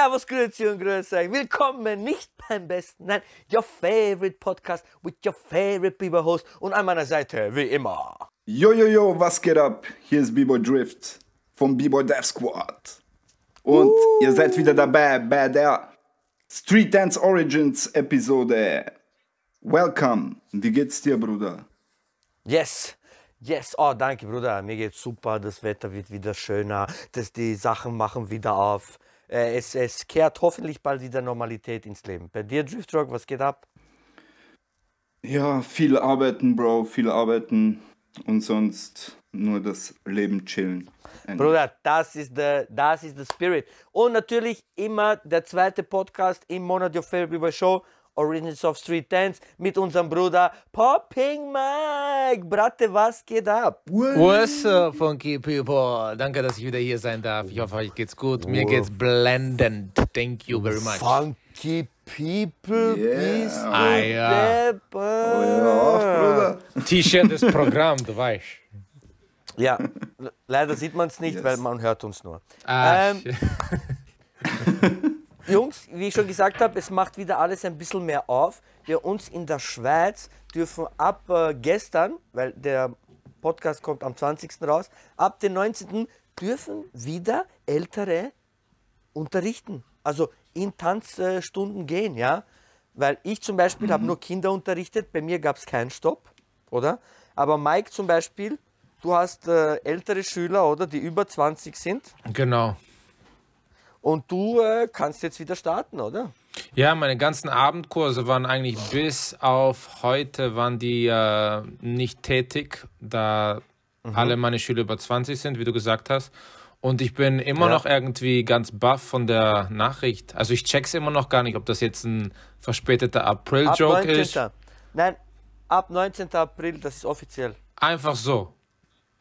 Servus, Grüezi und Grüß euch. Willkommen nicht beim besten, nein, your favorite podcast with your favorite B-Boy host und an meiner Seite wie immer. Yo, yo, yo, was geht ab? Hier ist B-Boy Drift vom B-Boy Death Squad. Und ihr seid wieder dabei bei der Street Dance Origins Episode. Welcome. Wie geht's dir, Bruder? Yes. Yes, oh danke Bruder, mir geht's super, das Wetter wird wieder schöner, das, die Sachen machen wieder auf. Äh, es, es kehrt hoffentlich bald wieder Normalität ins Leben. Bei dir, Driftrock, was geht ab? Ja, viel arbeiten, Bro, viel arbeiten und sonst nur das Leben chillen. Bruder, das ist der das ist der Spirit. Und natürlich immer der zweite Podcast im Monat Favorite People Show, Origins of Street Dance, mit unserem Bruder Popping Mike. Bratte, was geht ab? What's up, funky people? Danke, dass ich wieder hier sein darf. Ich hoffe, euch geht's gut. Mir geht's blendend. Thank you very much. Funky People, Yeah. bist du Ah, ja. deppert. Oh, Bruder. T-Shirt ist Programm, du weißt. Ja, le- leider sieht man es nicht, Yes. weil man hört uns nur. Ah, Ähm, Jungs, wie ich schon gesagt habe, es macht wieder alles ein bisschen mehr auf. Wir uns in der Schweiz dürfen ab äh, gestern, weil der Podcast kommt am 20. raus, ab dem 19. dürfen wieder Ältere unterrichten. Also in Tanzstunden gehen, ja. Weil ich zum Beispiel habe nur Kinder unterrichtet, bei mir gab es keinen Stopp, oder? Aber Mike zum Beispiel, du hast äh, ältere Schüler, oder, die über 20 sind. genau. Und du äh, kannst jetzt wieder starten, oder? Ja, meine ganzen Abendkurse waren eigentlich bis auf heute waren die äh, nicht tätig, da alle meine Schüler über 20 sind, wie du gesagt hast. Und ich bin immer Ja. noch irgendwie ganz baff von der Nachricht. Also ich check's immer noch gar nicht, ob das jetzt ein verspäteter April-Joke 19. ist. Nein, ab 19. April, das ist offiziell. Einfach so.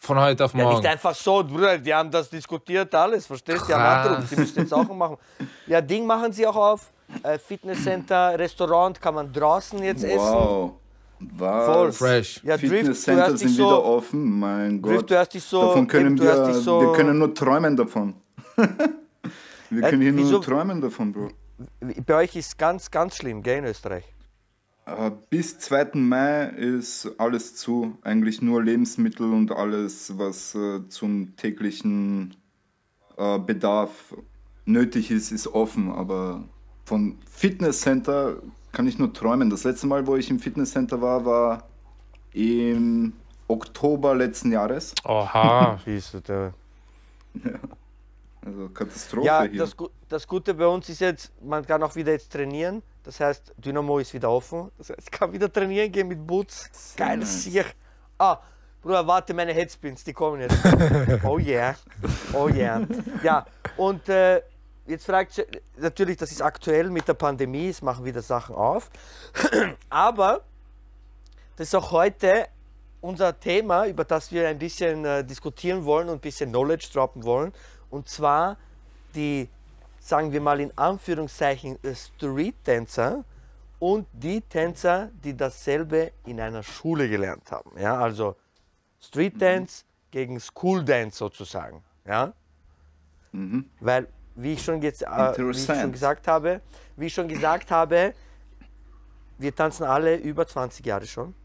Von heute auf Ja, morgen. nicht einfach so, Bruder, die haben das diskutiert, alles, verstehst du? Die haben angerufen, die müssen jetzt auch machen. Ja, Ding machen sie auch auf. Äh, Fitnesscenter, Restaurant kann man draußen jetzt essen. Wow. Was? Voll. Fresh. Ja, Drift, du Fitnesscenter hörst dich sind so, wieder offen, mein Gott. Drift, du hörst dich so, davon können du wir, so, wir können nur träumen davon. wir Äh, können hier wieso- nur träumen davon, Bro. bei euch ist ganz, ganz schlimm, gell, in Österreich. Äh, Bis 2. Mai ist alles zu. Eigentlich nur Lebensmittel und alles, was äh, zum täglichen äh, Bedarf nötig ist, ist offen. Aber von Fitnesscenter kann ich nur träumen. Das letzte Mal, wo ich im Fitnesscenter war, war im Oktober letzten Jahres. Oha. Siehst du, der- Also Katastrophe Ja, hier. das, das Gute bei uns ist jetzt, man kann auch wieder jetzt trainieren. Das heißt, Dynamo ist wieder offen. Das heißt, ich kann wieder trainieren gehen mit Boots. Geil, sicher. Ah, Bruder, warte, meine Headspins, die kommen jetzt. Oh yeah. Oh yeah. Ja, und äh, jetzt fragt ihr, natürlich, das ist aktuell mit der Pandemie, es machen wieder Sachen auf. Aber das ist auch heute unser Thema, über das wir ein bisschen äh, diskutieren wollen und ein bisschen Knowledge droppen wollen. Und zwar die, sagen wir mal in Anführungszeichen, äh, Street Dancer und die Tänzer, die dasselbe in einer Schule gelernt haben. Ja, also Street Dance gegen School Dance sozusagen. Ja? Weil, wie ich, schon jetzt, äh, wie ich schon gesagt habe, wie ich schon gesagt habe, wir tanzen alle über 20 Jahre schon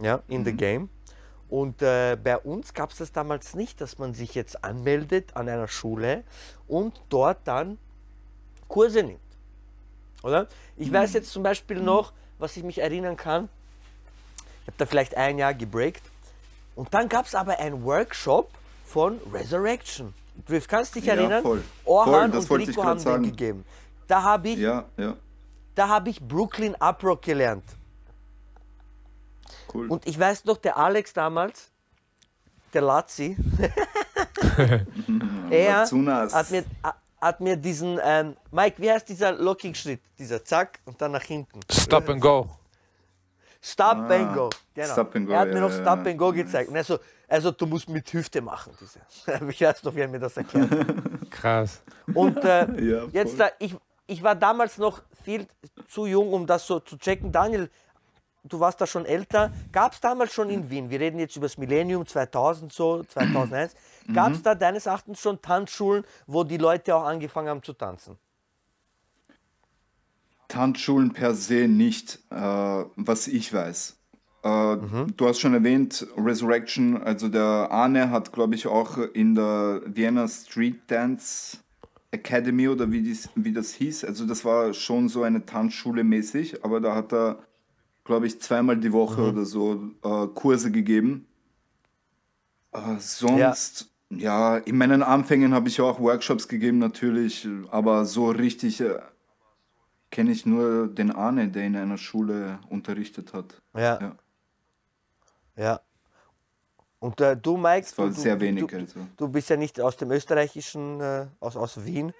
ja, in the game. Und äh, bei uns gab es das damals nicht, dass man sich jetzt anmeldet an einer Schule und dort dann Kurse nimmt. Oder? Ich weiß jetzt zum Beispiel noch, was ich mich erinnern kann. Ich habe da vielleicht ein Jahr gebreakt. Und dann gab es aber einen Workshop von Resurrection. Drift, kannst du dich Ja, erinnern? voll. Orhan Voll, und Rico haben den sagen. gegeben. Da habe ich, Ja, ja, da habe ich Brooklyn Uprock gelernt. Cool. Und ich weiß noch, der Alex damals, der Lazzi, er hat mir, hat mir diesen, ähm, Mike, wie heißt dieser Locking-Schritt? Dieser Zack und dann nach hinten. Stop and go. Stop Ah, and go. Genau. Stop and go, er hat mir ja, noch ja, Stop ja. and go gezeigt. Und er so, also du musst mit Hüfte machen. Diese. Ich weiß noch, wie er mir das erklärt. Krass. Und äh, Ja, jetzt, da, ich, ich war damals noch viel zu jung, um das so zu checken. Daniel, du warst da schon älter. Gab es damals schon in Wien, wir reden jetzt über das Millennium 2000, so 2001, gab es da deines Erachtens schon Tanzschulen, wo die Leute auch angefangen haben zu tanzen? Tanzschulen per se nicht, äh, was ich weiß. Äh, Du hast schon erwähnt, Resurrection, also der Arne hat, glaube ich, auch in der Vienna Street Dance Academy oder wie, dies, wie das hieß, also das war schon so eine Tanzschule mäßig, aber da hat er, glaube ich, zweimal die Woche oder so äh, Kurse gegeben. Äh, sonst, ja. in meinen Anfängen habe ich auch Workshops gegeben natürlich, aber so richtig äh, kenne ich nur den Arne, der in einer Schule unterrichtet hat. Ja. Ja. Ja. Und äh, du, Mike, du, du, wenig, Du, also. du bist ja nicht aus dem österreichischen, äh, aus, aus Wien.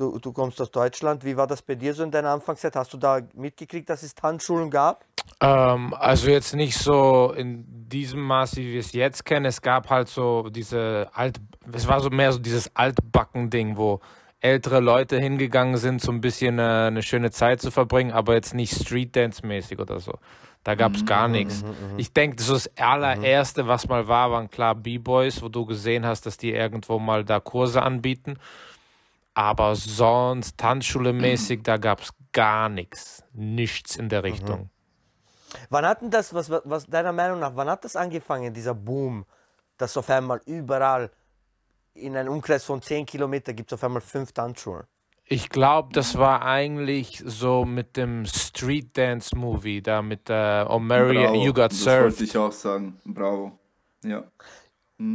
Du, du kommst aus Deutschland. Wie war das bei dir so in deiner Anfangszeit? Hast du da mitgekriegt, dass es Tanzschulen gab? Ähm, also jetzt nicht so in diesem Maß, wie wir es jetzt kennen. Es gab halt so diese alt, es war so mehr so dieses Altbacken-Ding, wo ältere Leute hingegangen sind, so ein bisschen äh, eine schöne Zeit zu verbringen, aber jetzt nicht Street Dance mäßig oder so. Da gab es gar nichts. Ich denke, so das allererste, was mal war, waren klar B-Boys, wo du gesehen hast, dass die irgendwo mal da Kurse anbieten. Aber sonst, Tanzschule mäßig, da gab es gar nichts. Nichts in der Richtung. Wann hat denn das, was, was deiner Meinung nach, wann hat das angefangen, dieser Boom, dass auf einmal überall in einem Umkreis von 10 Kilometern gibt es auf einmal fünf Tanzschulen? Ich glaube, das war eigentlich so mit dem Street Dance Movie, da mit äh, O'Mary You Got das wollte Served. ich auch sagen. Bravo. Ja.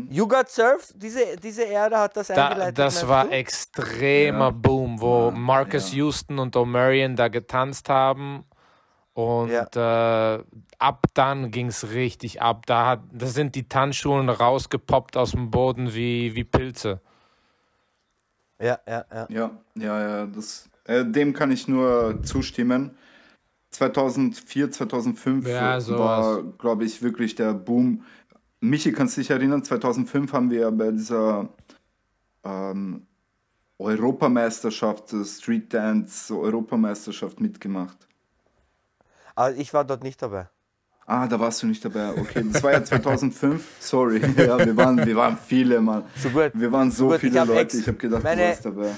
You Got Surfed, diese, diese Ära hat das Da, eingeleitet? das war du? extremer Ja. Boom, wo Ja, Marcus ja. Houston und O'Marion da getanzt haben. Und äh, ab dann ging es richtig ab. Da, hat, da sind die Tanzschulen rausgepoppt aus dem Boden wie, wie Pilze. Ja, ja, ja. Ja, ja, ja, das, äh, dem kann ich nur zustimmen. 2004, 2005 Ja, war, glaube ich, wirklich der Boom. Michi, kannst du dich erinnern, 2005 haben wir bei dieser ähm, Europameisterschaft, äh, Street Dance Europameisterschaft mitgemacht. Aber ich war dort nicht dabei. Ah, da warst du nicht dabei. Okay, das war ja 2005. Sorry. Ja, wir waren, wir waren viele, Mann. So gut. Wir waren so ich viele hab Leute. Ex- ich habe gedacht, meine- du warst dabei.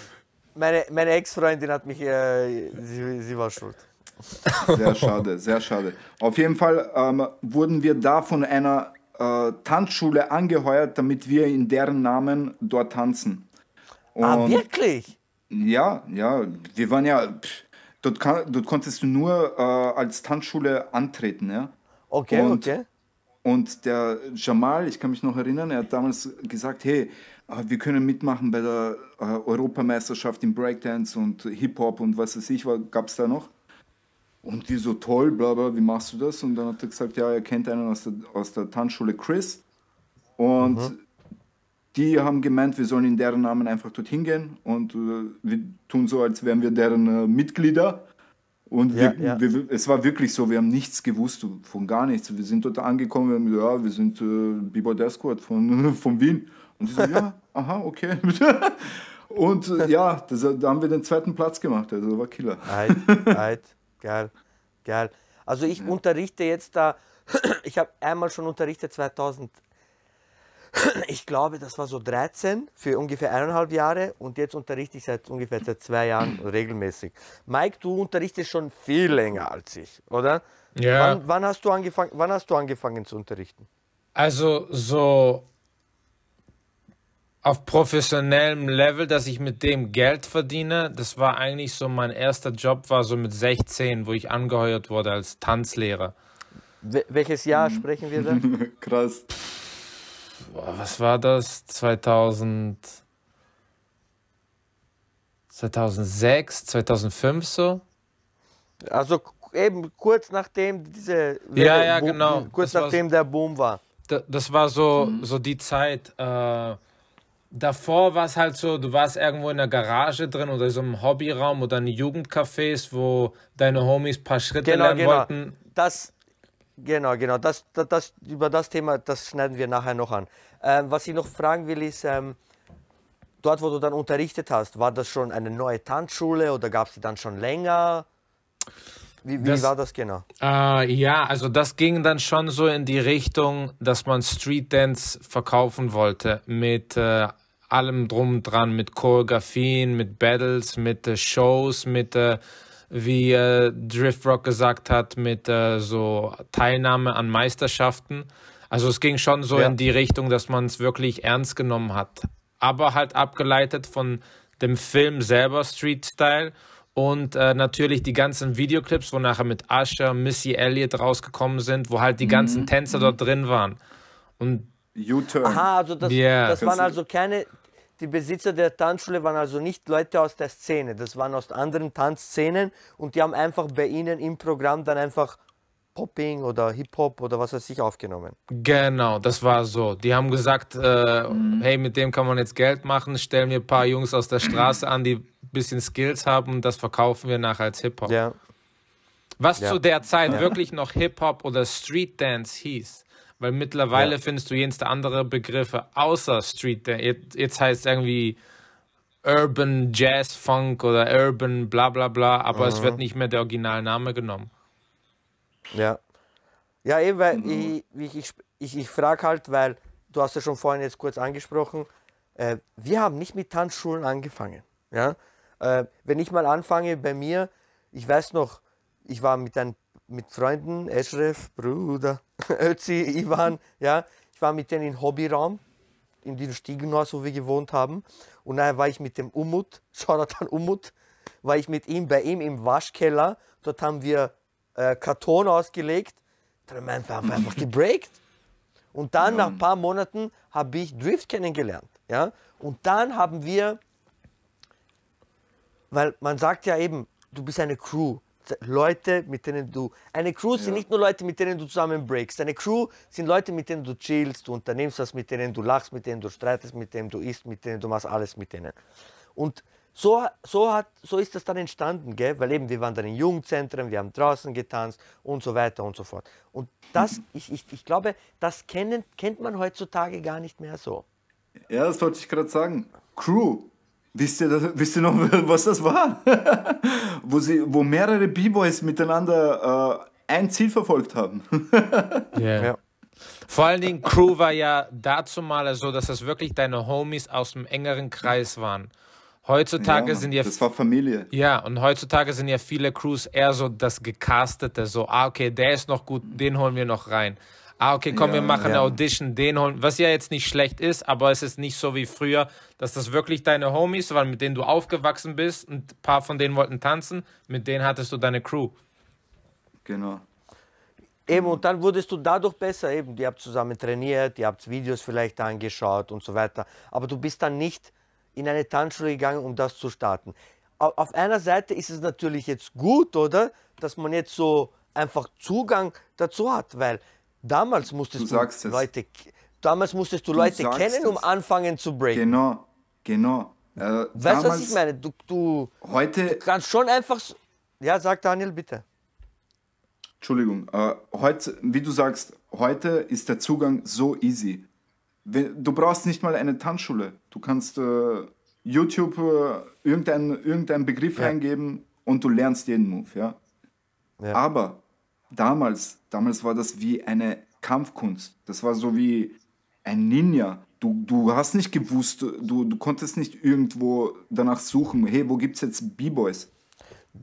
Meine, meine Ex-Freundin hat mich, äh, sie, sie war schuld. Sehr schade, sehr schade. Auf jeden Fall ähm, wurden wir da von einer äh, Tanzschule angeheuert, damit wir in deren Namen dort tanzen. ah, Und wirklich? ja, ja, wir waren ja, pff, dort, kann, dort konntest du nur äh, als Tanzschule antreten, ja. Okay, Und- okay. Und der Jamal, ich kann mich noch erinnern, er hat damals gesagt, hey, äh, wir können mitmachen bei der äh, Europameisterschaft im Breakdance und Hip-Hop und was weiß ich, gab es da noch. Und die so toll, bla bla, wie machst du das? Und dann hat er gesagt, ja, er kennt einen aus der, aus der Tanzschule Chris. Und die haben gemeint, wir sollen in deren Namen einfach dorthin gehen und äh, wir tun so, als wären wir deren äh, Mitglieder. Und Ja, wir, ja. Wir, es war wirklich so, wir haben nichts gewusst von gar nichts. Wir sind dort angekommen, wir haben gesagt, ja, wir sind äh, B-Boy Escort von, von Wien. Und die so, ja, aha, okay. Und äh, ja, das, da haben wir den zweiten Platz gemacht, also war Killer. Eit, eit, geil, geil. Also ich unterrichte jetzt da, ich habe einmal schon unterrichtet 2000, ich glaube, das war so 13 für ungefähr eineinhalb Jahre und jetzt unterrichte ich seit ungefähr seit zwei Jahren regelmäßig. Mike, du unterrichtest schon viel länger als ich, oder? Ja. Wann, wann, hast du angefangen, wann hast du angefangen zu unterrichten? Also so auf professionellem Level, dass ich mit dem Geld verdiene, das war eigentlich so mein erster Job, war so mit 16, wo ich angeheuert wurde als Tanzlehrer. Wel- welches Jahr sprechen wir da? Krass. Boah, was war das? 2000, 2006, 2005 so? Also eben kurz nachdem diese Ja, ja, Boom- genau. kurz Das war nachdem der Boom war. Da- Das war so, so die Zeit, äh, davor war es halt so, du warst irgendwo in der Garage drin oder so einem Hobbyraum oder in Jugendcafés, wo deine Homies ein paar Schritte Genau, lernen genau. wollten. Das, genau, genau. Das, das, das, über das Thema, das schneiden wir nachher noch an. Ähm, was ich noch fragen will, ist, ähm, dort, wo du dann unterrichtet hast, war das schon eine neue Tanzschule oder gab es die dann schon länger? Wie, wie Das- war das genau? Äh, ja, also das ging dann schon so in die Richtung, dass man Street Dance verkaufen wollte mit äh, allem drum und dran, mit Choreografien, mit Battles, mit äh, Shows, mit, äh, wie äh, Drift Rock gesagt hat, mit äh, so Teilnahme an Meisterschaften. Also es ging schon so Ja. in die Richtung, dass man es wirklich ernst genommen hat. Aber halt abgeleitet von dem Film selber, Street Style. Und äh, natürlich die ganzen Videoclips, wo nachher mit Usher, Missy Elliott rausgekommen sind, wo halt die ganzen Tänzer dort drin waren. Und U-Turn. Aha, also das, Ja. das waren also keine, die Besitzer der Tanzschule waren also nicht Leute aus der Szene, das waren aus anderen Tanzszenen und die haben einfach bei ihnen im Programm dann einfach Popping oder Hip-Hop oder was weiß ich aufgenommen. genau, das war so. Die haben gesagt, äh, hey, mit dem kann man jetzt Geld machen, stellen wir ein paar Jungs aus der Straße an, die ein bisschen Skills haben und das verkaufen wir nachher als Hip-Hop. Ja. Was Ja. zu der Zeit wirklich noch Hip-Hop oder Street Dance hieß. Weil mittlerweile Ja. findest du jenste andere Begriffe außer Street Dance. Jetzt, jetzt heißt es irgendwie Urban Jazz Funk oder Urban bla bla bla, aber es wird nicht mehr der Originalname genommen. Ja. Ja, eben, weil ich, ich, ich, ich, ich frage halt, weil du hast ja schon vorhin jetzt kurz angesprochen, äh, wir haben nicht mit Tanzschulen angefangen. Ja? Äh, wenn ich mal anfange bei mir, ich weiß noch, ich war mit, ein, mit Freunden, Eschref, Bruder, Ötzi, Ivan, ja, ich war mit denen im Hobbyraum, in dem Stiegenhaus, wo wir gewohnt haben. Und daher war ich mit dem Umut, Shoutout an Umut, war ich mit ihm bei ihm im Waschkeller. Dort haben wir äh, Karton ausgelegt. Dann haben wir einfach, einfach gebreakt. Und dann nach ein paar Monaten habe ich Drift kennengelernt. Ja? Und dann haben wir, weil man sagt ja eben, du bist eine Crew. Leute, mit denen du. Eine Crew sind nicht nur Leute, mit denen du zusammen breakst. Eine Crew sind Leute, mit denen du chillst, du unternimmst was, mit denen du lachst, mit denen du streitest, mit denen du isst, mit denen du machst alles mit denen. Und so, so, hat, so ist das dann entstanden, gell? weil eben wir waren dann in Jugendzentren, wir haben draußen getanzt und so weiter und so fort. Und das, ich, ich, ich glaube, das kennen, kennt man heutzutage gar nicht mehr so. Ja, das wollte ich gerade sagen. Crew. Wisst ihr, das, wisst ihr noch, was das war? wo, sie, wo mehrere B-Boys miteinander äh, ein Ziel verfolgt haben. Yeah. Ja. Vor allen Dingen, Crew war ja dazu mal so, dass das wirklich deine Homies aus dem engeren Kreis waren. Heutzutage sind ja das war Familie. Ja, und heutzutage sind ja viele Crews eher so das Gecastete, so, ah, okay, der ist noch gut, den holen wir noch rein. Ah, okay, komm, wir Ja, machen eine ja. Audition, den holen, was ja jetzt nicht schlecht ist, aber es ist nicht so wie früher, dass das wirklich deine Homies waren, mit denen du aufgewachsen bist und ein paar von denen wollten tanzen, mit denen hattest du deine Crew. Genau. Eben, und dann wurdest du dadurch besser. Eben, ihr habt zusammen trainiert, ihr habt Videos vielleicht angeschaut und so weiter. Aber du bist dann nicht in eine Tanzschule gegangen, um das zu starten. Au- Auf einer Seite ist es natürlich jetzt gut, oder? Dass man jetzt so einfach Zugang dazu hat, weil damals musstest Du du, es. Leute, damals musstest du, Du Leute kennen, um es. anfangen zu breaken. Genau. Genau. Äh, Weißt du, was ich meine? Du, du Heute, kannst schon einfach. Ja, sag Daniel, bitte. Entschuldigung, äh, heute, wie du sagst, heute ist der Zugang so easy. Du brauchst nicht mal eine Tanzschule. Du kannst äh, YouTube äh, irgendeinen irgendein Begriff Ja. eingeben und du lernst jeden Move, ja. Ja. Aber damals, damals war das wie eine Kampfkunst. Das war so wie ein Ninja. Du, du hast nicht gewusst, du, du konntest nicht irgendwo danach suchen, hey, wo gibt es jetzt B-Boys?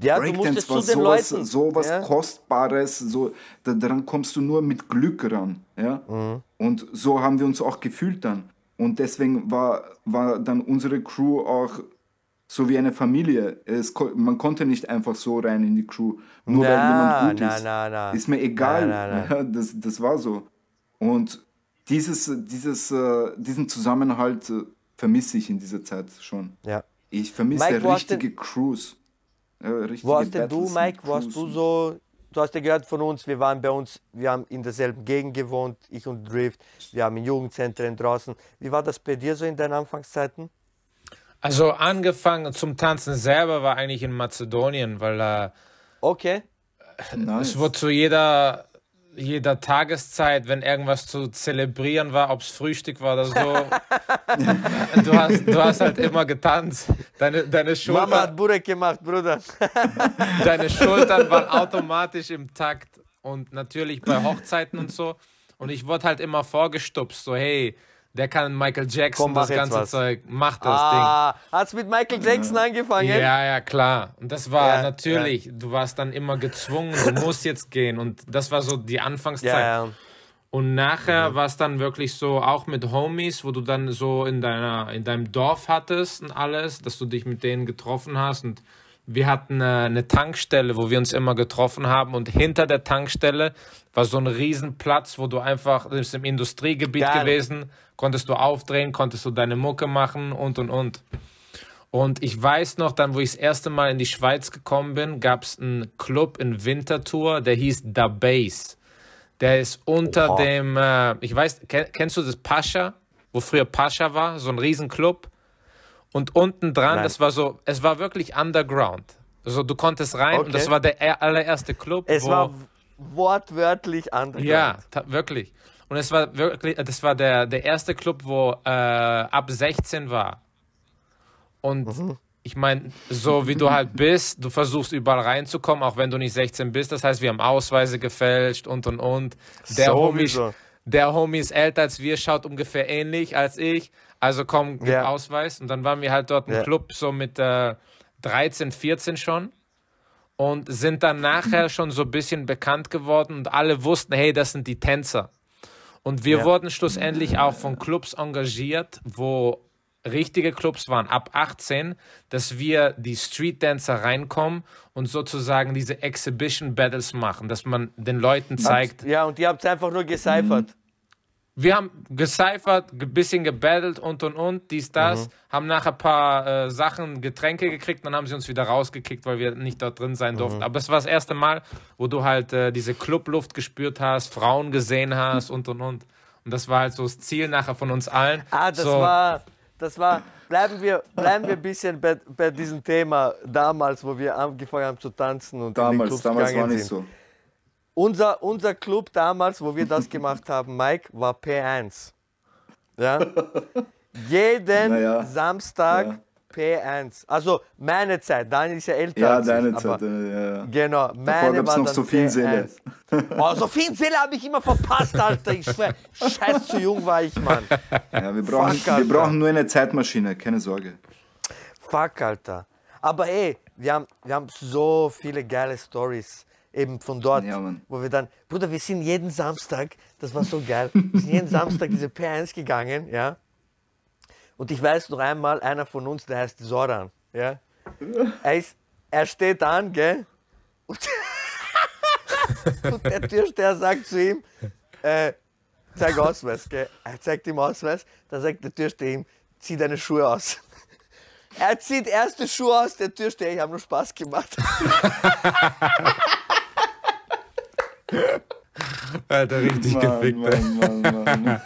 Ja, Breakdance war sowas, Leuten. sowas ja? Kostbares, so, da, daran kommst du nur mit Glück ran. Ja? Mhm. Und so haben wir uns auch gefühlt dann. Und deswegen war, war dann unsere Crew auch so wie eine Familie. Es, man konnte nicht einfach so rein in die Crew, nur weil Na, jemand gut na, ist. na. Ist mir egal. Das, das war so. Und dieses, dieses, äh, diesen Zusammenhalt äh, vermisse ich in dieser Zeit schon. Ja. Ich vermisse richtige Crews. Richtige Wo hast denn du, Mike, wo hast du so du hast ja gehört von uns, wir waren bei uns, wir haben in derselben Gegend gewohnt, ich und Drift, wir haben in Jugendzentren draußen. Wie war das bei dir so in deinen Anfangszeiten? Also angefangen zum Tanzen selber war eigentlich in Mazedonien, weil äh, Okay. Nice. es wurde zu jeder, jeder Tageszeit, wenn irgendwas zu zelebrieren war, ob es Frühstück war oder so, du, hast, du hast halt immer getanzt. Deine, deine, Mama Schulter, hat Burek gemacht, Bruder. deine Schultern waren automatisch im Takt und natürlich bei Hochzeiten und so. Und ich wurde halt immer vorgestupst, so hey, der kann Michael Jackson, Komm, das ganze was. Zeug, mach das Ah, hat's mit Michael Jackson Ding. angefangen? Ja, ja, klar. Und das war Ja, natürlich, du warst dann immer gezwungen, du musst jetzt gehen. Und das war so die Anfangszeit. ja. ja. Und nachher war es dann wirklich so, auch mit Homies, wo du dann so in, deiner, in deinem Dorf hattest und alles, dass du dich mit denen getroffen hast. Und wir hatten äh, eine Tankstelle, wo wir uns immer getroffen haben. Und hinter der Tankstelle war so ein Riesenplatz, wo du einfach, das ist im Industriegebiet Geil. gewesen, konntest du aufdrehen, konntest du deine Mucke machen und und und. Und ich weiß noch, dann, wo ich das erste Mal in die Schweiz gekommen bin, gab es einen Club in Winterthur, der hieß Da Base. Der ist unter Oha. dem, äh, ich weiß, kenn, kennst du das Pascha, wo früher Pascha war, so ein Riesenclub? Und unten dran, Nein. das war so, es war wirklich underground. Also du konntest rein und Okay. das war der er- allererste Club. Es war wortwörtlich anders. ja, wirklich. Und es war wirklich, das war der, der erste Club, wo äh, ab 16 war. Und Mhm. ich meine, so wie du halt bist, du versuchst überall reinzukommen, auch wenn du nicht 16 bist. Das heißt, wir haben Ausweise gefälscht und und und. Der, Homie, Sowieso. der Homie ist älter als wir, schaut ungefähr ähnlich als ich. Also komm, gib Ja. Ausweis. Und dann waren wir halt dort im Ja. Club so mit äh, 13, 14 schon und sind dann nachher schon so ein bisschen bekannt geworden und alle wussten, hey, das sind die Tänzer. Und wir Ja. wurden schlussendlich auch von Clubs engagiert, wo richtige Clubs waren ab 18, dass wir die Street Dancer reinkommen und sozusagen diese Exhibition Battles machen, dass man den Leuten zeigt, Ja, und ihr habt einfach nur gecyphert. Wir haben gecyphert, ein bisschen gebattelt und und und, dies, das, haben nachher ein paar äh, Sachen, Getränke gekriegt, dann haben sie uns wieder rausgekickt, weil wir nicht dort drin sein durften. Aber es war das erste Mal, wo du halt äh, diese Clubluft gespürt hast, Frauen gesehen hast und und und. Und das war halt so das Ziel nachher von uns allen. Ah, das so, war, das war, bleiben wir, bleiben wir ein bisschen bei, bei diesem Thema damals, wo wir angefangen haben zu tanzen und in die Damals, Clubs damals gegangen war nicht sind. so. Unser, unser Club damals, wo wir das gemacht haben, Mike, war P1. Ja? Jeden Naja, Samstag ja. P1. Also meine Zeit, Daniel ist ja älter Ja, als deine ich, Zeit. äh, Ja, ja. Genau, meine gab's war noch dann Sophie Seele. P1. Oh, Sophie Seele habe ich immer verpasst, Alter. Ich schwör, scheiß zu jung war ich, Mann. Ja, wir, brauchen, Fuck, wir brauchen nur eine Zeitmaschine, keine Sorge. Fuck, Alter. Aber ey, wir haben, wir haben so viele geile Stories eben von dort, Ja, wo wir dann, Bruder, wir sind jeden Samstag, das war so geil, wir sind jeden Samstag diese P1 gegangen, ja. Und ich weiß noch einmal, einer von uns, der heißt Soran, ja. Er, ist, er steht an, gell. Und, und der Türsteher sagt zu ihm, äh, zeig Ausweis, gell. Er zeigt ihm Ausweis, dann sagt der Türsteher ihm, zieh deine Schuhe aus. Er zieht erst die Schuhe aus, der Türsteher, ich habe nur Spaß gemacht. Alter, richtig Mann, Mann, Mann, Mann.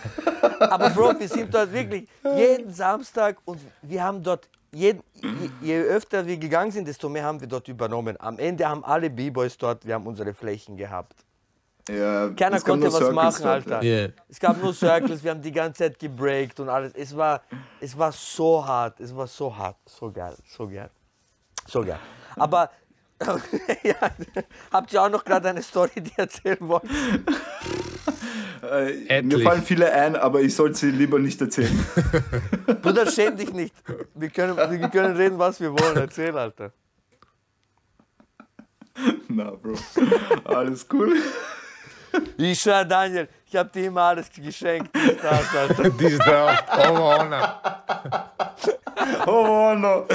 Aber Bro, wir sind dort wirklich jeden Samstag und wir haben dort, jeden, je, je öfter wir gegangen sind, desto mehr haben wir dort übernommen. Am Ende haben alle B-Boys dort, wir haben unsere Flächen gehabt. Ja, Keiner konnte was Circles machen, dort, Alter. Yeah. Es gab nur Circles, wir haben die ganze Zeit gebreakt und alles. Es war, es war so hart, es war so hart, so geil, so geil, so geil. Aber ja, habt ihr auch noch gerade eine Story, die ihr erzählen wollt? Äh, mir fallen viele ein, aber ich sollte sie lieber nicht erzählen. Bruder, schäm dich nicht. Wir können, wir können reden, was wir wollen. Erzähl, Alter. Na, Bro. Alles cool. Ich schwör, Daniel, ich hab dir immer alles geschenkt. dies, Das, Alter. Dies da. Oh, oh, no. Oh, no.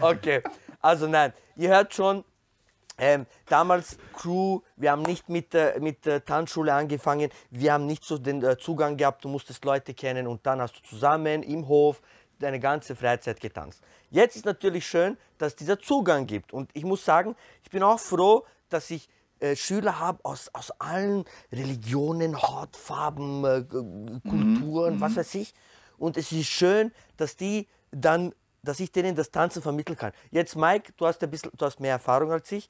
Okay, also nein, ihr hört schon, ähm, damals Crew, wir haben nicht mit, äh, mit der Tanzschule angefangen, wir haben nicht so den äh, Zugang gehabt, du musstest Leute kennen und dann hast du zusammen im Hof deine ganze Freizeit getanzt. Jetzt ist natürlich schön, dass es dieser Zugang gibt. Und ich muss sagen, ich bin auch froh, dass ich äh, Schüler habe aus, aus allen Religionen, Hautfarben, äh, Kulturen, mhm. was weiß ich. Und es ist schön, dass die dann, dass ich denen das Tanzen vermitteln kann. Jetzt, Mike, du hast ein bisschen, du hast mehr Erfahrung als ich.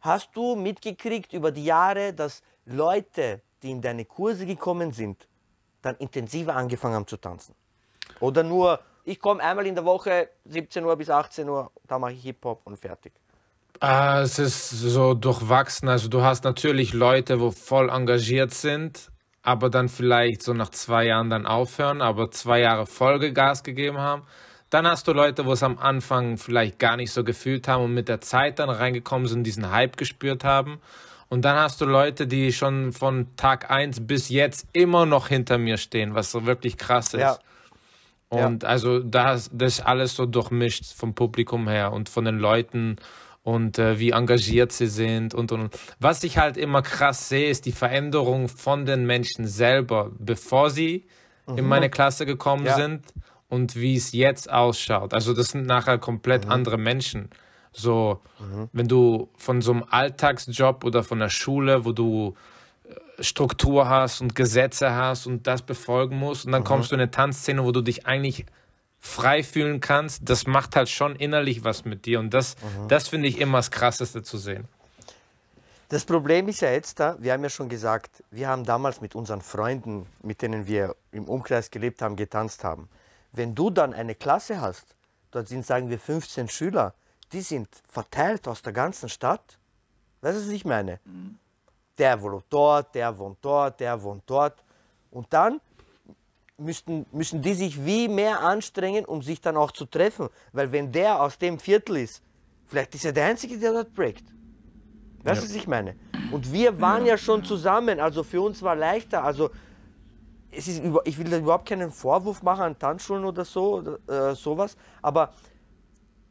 Hast du mitgekriegt über die Jahre, dass Leute, die in deine Kurse gekommen sind, dann intensiver angefangen haben zu tanzen? Oder nur, ich komme einmal in der Woche 17 Uhr bis 18 Uhr, da mache ich Hip-Hop und fertig. Ah, es ist so durchwachsen. Also du hast natürlich Leute, wo voll engagiert sind, aber dann vielleicht so nach zwei Jahren dann aufhören, aber zwei Jahre Folgegas gegeben haben. Dann hast du Leute, wo es am Anfang vielleicht gar nicht so gefühlt haben und mit der Zeit dann reingekommen sind, diesen Hype gespürt haben. Und dann hast du Leute, die schon von Tag 1 bis jetzt immer noch hinter mir stehen, was so wirklich krass ist. Ja. Und ja. also das, das ist alles so durchmischt vom Publikum her und von den Leuten und äh, wie engagiert sie sind und, und, und. Was ich halt immer krass sehe, ist die Veränderung von den Menschen selber, bevor sie mhm. in meine Klasse gekommen ja. sind und wie es jetzt ausschaut. Also das sind nachher komplett mhm. andere Menschen. So, mhm. wenn du von so einem Alltagsjob oder von der Schule, wo du äh, Struktur hast und Gesetze hast und das befolgen musst und dann mhm. kommst du in eine Tanzszene, wo du dich eigentlich frei fühlen kannst, das macht halt schon innerlich was mit dir. Und das, mhm. das finde ich immer das Krasseste zu sehen. Das Problem ist ja jetzt da, wir haben ja schon gesagt, wir haben damals mit unseren Freunden, mit denen wir im Umkreis gelebt haben, getanzt haben. Wenn du dann eine Klasse hast, dort sind, sagen wir, 15 Schüler, die sind verteilt aus der ganzen Stadt. Weißt du, was ich meine? Mhm. Der wohnt dort, der wohnt dort, der wohnt dort. Und dann müssten, müssen die sich wie mehr anstrengen, um sich dann auch zu treffen. Weil wenn der aus dem Viertel ist, vielleicht ist er der Einzige, der dort breakt. Weißt du, ja. was ich meine? Und wir waren ja. ja schon zusammen, also für uns war leichter. Also es ist über, ich will da überhaupt keinen Vorwurf machen an Tanzschulen oder so, äh, sowas, aber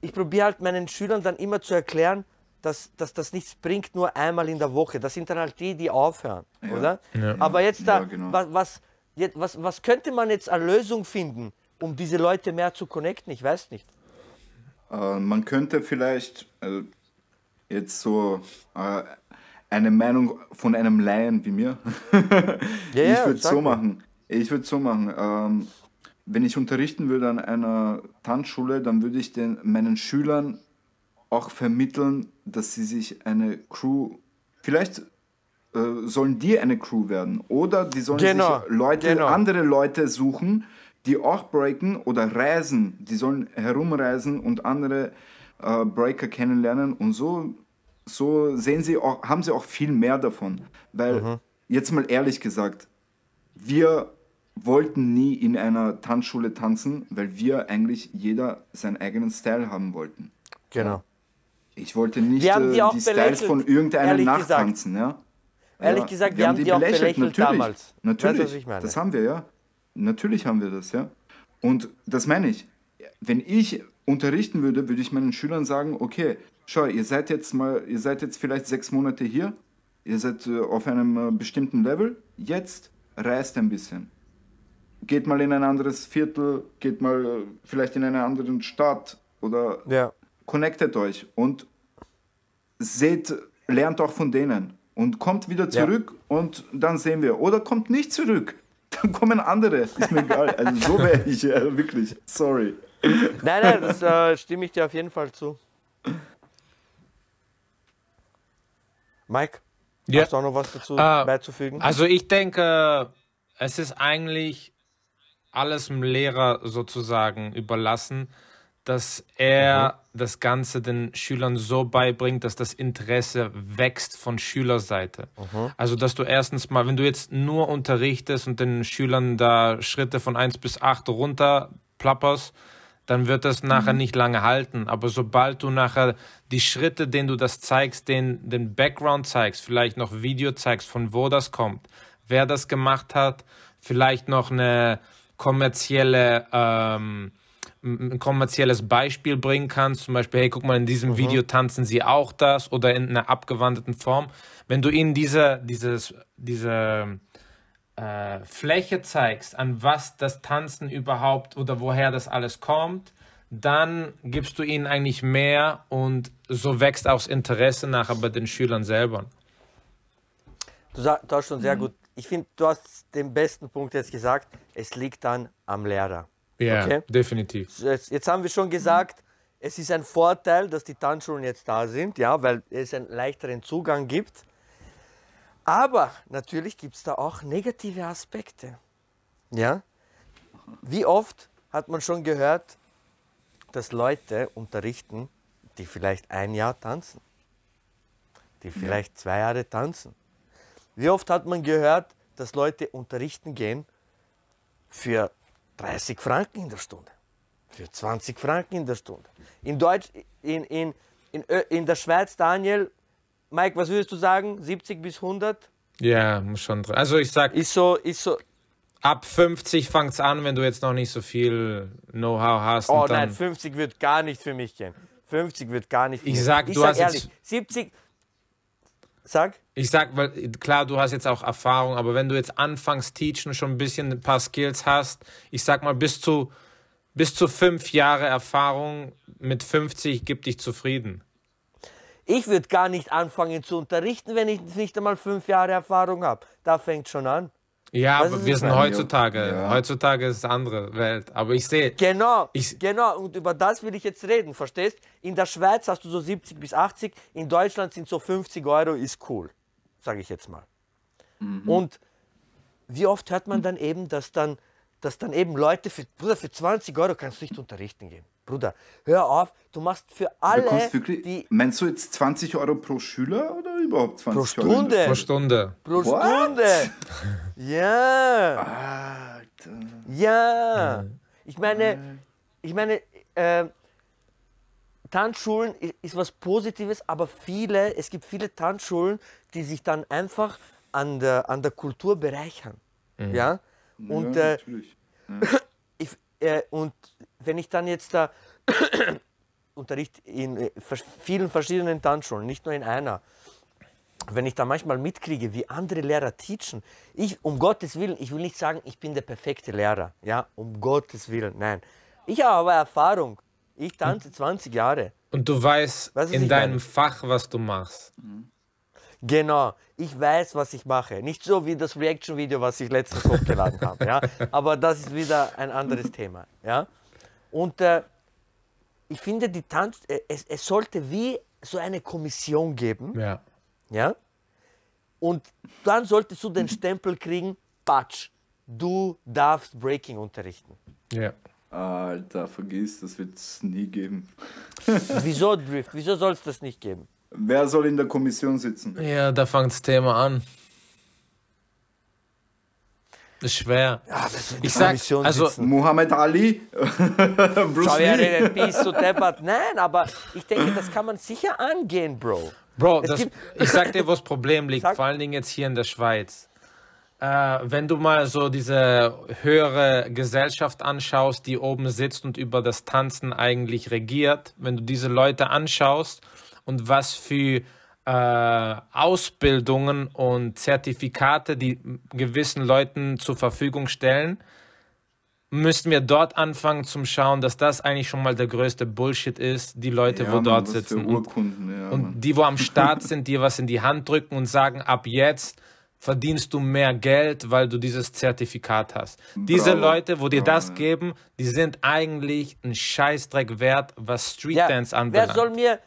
ich probiere halt meinen Schülern dann immer zu erklären, dass, dass das nichts bringt, nur einmal in der Woche. Das sind dann halt die, die aufhören, ja. oder? Aber jetzt da, genau. was, was Jetzt, was, was könnte man jetzt als Lösung finden, um diese Leute mehr zu connecten? Ich weiß nicht. Äh, man könnte vielleicht äh, jetzt so äh, eine Meinung von einem Laien wie mir. ja, ich würde so machen. Ich würde so machen. Ähm, wenn ich unterrichten würde an einer Tanzschule, dann würde ich den, meinen Schülern auch vermitteln, dass sie sich eine Crew, vielleicht äh, sollen die eine Crew werden oder die sollen genau, sich Leute, genau. andere Leute suchen, die auch breaken oder reisen. Die sollen herumreisen und andere äh, Breaker kennenlernen und so, so sehen sie auch, haben sie auch viel mehr davon. Weil, mhm. jetzt mal ehrlich gesagt, wir wollten nie in einer Tanzschule tanzen, weil wir eigentlich jeder seinen eigenen Style haben wollten. Genau. Ich wollte nicht äh, die, die Styles von irgendeiner nachtanzen, ja. Ehrlich ja, gesagt, wir, wir haben die, die auch belächelt, natürlich, damals. Natürlich, weißt, ich meine? das haben wir, ja. Natürlich haben wir das, ja. Und das meine ich. Wenn ich unterrichten würde, würde ich meinen Schülern sagen, okay, schau, ihr seid jetzt mal, ihr seid jetzt vielleicht sechs Monate hier, ihr seid äh, auf einem äh, bestimmten Level, jetzt reist ein bisschen. Geht mal in ein anderes Viertel, geht mal äh, vielleicht in eine andere Stadt oder ja. connectet euch und seht, lernt auch von denen und kommt wieder zurück ja. und dann sehen wir. Oder kommt nicht zurück. Dann kommen andere. Ist mir egal. Also so wäre ich äh, wirklich. Sorry. Nein, nein, das äh, stimme ich dir auf jeden Fall zu. Mike, ja. hast du auch noch was dazu äh, beizufügen? Also ich denke, es ist eigentlich alles dem Lehrer sozusagen überlassen dass er mhm. das Ganze den Schülern so beibringt, dass das Interesse wächst von Schülerseite. Mhm. Also, dass du erstens mal, wenn du jetzt nur unterrichtest und den Schülern da Schritte von 1 bis 8 runter plapperst, dann wird das nachher mhm. nicht lange halten. Aber sobald du nachher die Schritte, denen du das zeigst, den, den Background zeigst, vielleicht noch Video zeigst, von wo das kommt, wer das gemacht hat, vielleicht noch eine kommerzielle ähm, ein kommerzielles Beispiel bringen kannst, zum Beispiel, hey, guck mal, in diesem mhm. Video tanzen sie auch das oder in einer abgewandelten Form. Wenn du ihnen diese, dieses, diese äh, Fläche zeigst, an was das Tanzen überhaupt oder woher das alles kommt, dann gibst du ihnen eigentlich mehr und so wächst auch das Interesse nachher bei den Schülern selber. Du, sag, du hast schon sehr gut. Ich finde, du hast den besten Punkt jetzt gesagt. Es liegt dann am Lehrer. Ja, Okay. definitiv. Jetzt, jetzt haben wir schon gesagt, es ist ein Vorteil, dass die Tanzschulen jetzt da sind, ja, weil es einen leichteren Zugang gibt. Aber natürlich gibt es da auch negative Aspekte. Ja? Wie oft hat man schon gehört, dass Leute unterrichten, die vielleicht ein Jahr tanzen, die vielleicht zwei Jahre tanzen. Wie oft hat man gehört, dass Leute unterrichten gehen für 30 Franken in der Stunde, für 20 Franken in der Stunde. In Deutsch, in, in, in, in der Schweiz, Daniel, Mike, was würdest du sagen? 70 bis 100? Ja, muss schon. Also ich sag, Ist so, ist so, ab 50 fängt es an, wenn du jetzt noch nicht so viel Know-how hast. oh nein, 50 wird gar nicht für mich gehen. 50 wird gar nicht für Ich mich. sag, ich du sag hast ehrlich, 70, sag, Ich sag, weil klar, du hast jetzt auch Erfahrung, aber wenn du jetzt anfängst teachen, schon ein bisschen ein paar Skills hast, ich sag mal, bis zu, bis zu fünf Jahre Erfahrung mit 50 gibt dich zufrieden. ich würde gar nicht anfangen zu unterrichten, wenn ich nicht einmal fünf Jahre Erfahrung habe. Da fängt schon an. Ja, Das aber wir sind heutzutage, Ja. heutzutage ist es eine andere Welt. Aber ich sehe, Genau, Ich- genau. Und über das will ich jetzt reden, verstehst? In der Schweiz hast du so 70 bis 80, in Deutschland sind so 50 Euro, ist cool, sage ich jetzt mal. Und wie oft hört man dann eben, dass dann, dass dann eben Leute, für, Bruder, für 20 Euro kannst du nicht unterrichten gehen. Bruder, hör auf, du machst für alle, wirklich, die meinst du jetzt 20 Euro pro Schüler oder überhaupt 20 pro Euro? Stunde, pro Stunde. pro What? Stunde. Ja. Alter. Ja, ich meine, ich meine, äh, Tanzschulen i- ist was Positives, aber viele, es gibt viele Tanzschulen, die sich dann einfach an der, an der Kultur bereichern. Ja, und, ja, äh, natürlich. ich, äh, und wenn ich dann jetzt da Unterricht in äh, vielen verschiedenen Tanzschulen, nicht nur in einer, wenn ich da manchmal mitkriege, wie andere Lehrer teachen, ich, um Gottes Willen, ich will nicht sagen, ich bin der perfekte Lehrer, ja, um Gottes Willen, nein. Ich habe aber Erfahrung. Ich tanze 20 Jahre. Und du weißt in deinem meine? Fach, was du machst. Genau, ich weiß, was ich mache. Nicht so wie das Reaction-Video, was ich letztens hochgeladen habe. Ja? Aber das ist wieder ein anderes Thema. Ja? Und äh, ich finde, die Tanz, äh, es, es sollte wie so eine Kommission geben. Ja. Ja? Und dann solltest du den Stempel kriegen, Patsch, du darfst Breaking unterrichten. Ja. Alter, vergiss, das wird es nie geben. Wieso Drift? Wieso soll es das nicht geben? Wer soll in der Kommission sitzen? Ja, da fängt das Thema an. Das ist schwer. ich sag, also, Muhammad Ali? Bruce Schau, wer Lee? deppert? Nein, aber ich denke, das kann man sicher angehen, Bro. Bro, das, ich sag dir, wo das Problem liegt, Sag. vor allen Dingen jetzt hier in der Schweiz. Äh, wenn du mal so diese höhere Gesellschaft anschaust, die oben sitzt und über das Tanzen eigentlich regiert, wenn du diese Leute anschaust und was für äh, Ausbildungen und Zertifikate die gewissen Leuten zur Verfügung stellen, müssten wir dort anfangen zum Schauen, dass das eigentlich schon mal der größte Bullshit ist, die Leute, Ja, wo Mann, dort sitzen. Und Urkunden, ja, Mann. und die, wo am Start sind, dir was in die Hand drücken und sagen, ab jetzt verdienst du mehr Geld, weil du dieses Zertifikat hast. Diese Bravo. Leute, wo dir Bravo, das ja. geben, die sind eigentlich ein Scheißdreck wert, was Street Ja, Dance wer anbelangt. soll mir,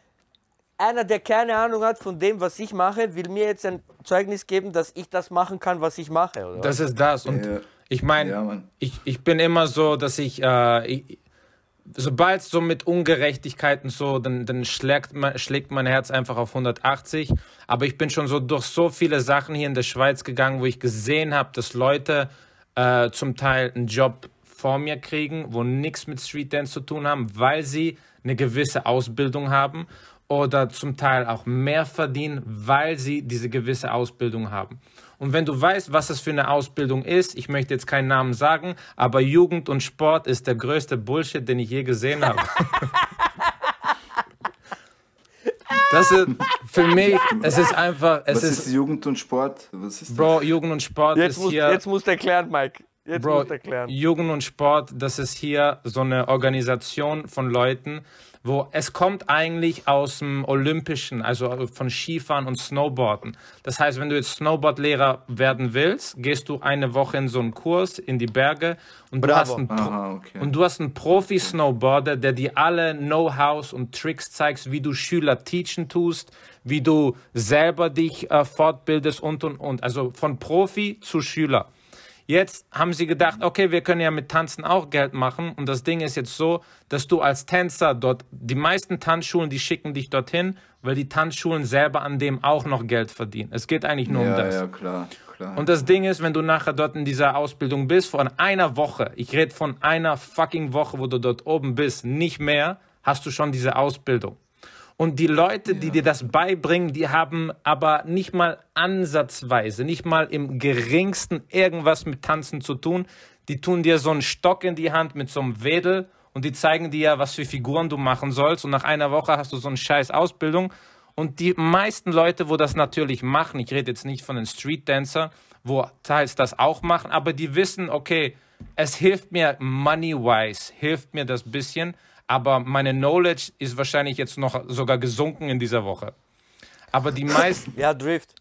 einer, der keine Ahnung hat von dem, was ich mache, will mir jetzt ein Zeugnis geben, dass ich das machen kann, was ich mache, oder? das ist das. Und Ja. ich meine, Ja, ich, ich bin immer so, dass ich, äh, ich sobald es so mit Ungerechtigkeiten so, dann, dann schlägt, mein, schlägt mein Herz einfach auf 180. Aber ich bin schon so durch so viele Sachen hier in der Schweiz gegangen, wo ich gesehen habe, dass Leute äh, zum Teil einen Job vor mir kriegen, wo nichts mit Street Dance zu tun haben, weil sie eine gewisse Ausbildung haben oder zum Teil auch mehr verdienen, weil sie diese gewisse Ausbildung haben. Und wenn du weißt, was das für eine Ausbildung ist, ich möchte jetzt keinen Namen sagen, aber Jugend und Sport ist der größte Bullshit, den ich je gesehen habe. Das ist, für mich, es ist einfach, es Was ist, ist Jugend und Sport? Was ist Bro, Jugend und Sport Jetzt ist musst, hier. jetzt musst du erklären, Mike. Jetzt Bro, musst du erklären. Jugend und Sport, das ist hier so eine Organisation von Leuten, wo es kommt eigentlich aus dem Olympischen, also von Skifahren und Snowboarden. Das heißt, wenn du jetzt Snowboardlehrer werden willst, gehst du eine Woche in so einen Kurs in die Berge und du hast einen, Aha, okay. und du hast einen Profi-Snowboarder, der dir alle Know-hows und Tricks zeigt, wie du Schüler teachen tust, wie du selber dich äh, fortbildest und und und. Also von Profi zu Schüler. Jetzt haben sie gedacht, okay, wir können ja mit Tanzen auch Geld machen. Und das Ding ist jetzt so, dass du als Tänzer dort, die meisten Tanzschulen, die schicken dich dorthin, weil die Tanzschulen selber an dem auch noch Geld verdienen. Es geht eigentlich nur um ja, das. ja, klar, klar. Und das Ding ist, wenn du nachher dort in dieser Ausbildung bist, von einer Woche, ich rede von einer fucking Woche, wo du dort oben bist, nicht mehr, hast du schon diese Ausbildung. Und die Leute, die dir das beibringen, die haben aber nicht mal ansatzweise, nicht mal im geringsten irgendwas mit Tanzen zu tun. Die tun dir so einen Stock in die Hand mit so einem Wedel und die zeigen dir, was für Figuren du machen sollst. Und nach einer Woche hast du so eine scheiß Ausbildung. Und die meisten Leute, wo das natürlich machen, ich rede jetzt nicht von den Street Dancer, wo teils das auch machen, aber die wissen, okay, es hilft mir money-wise, hilft mir das bisschen, aber meine Knowledge ist wahrscheinlich jetzt noch sogar gesunken in dieser Woche. Aber die meisten, Ja, Drift.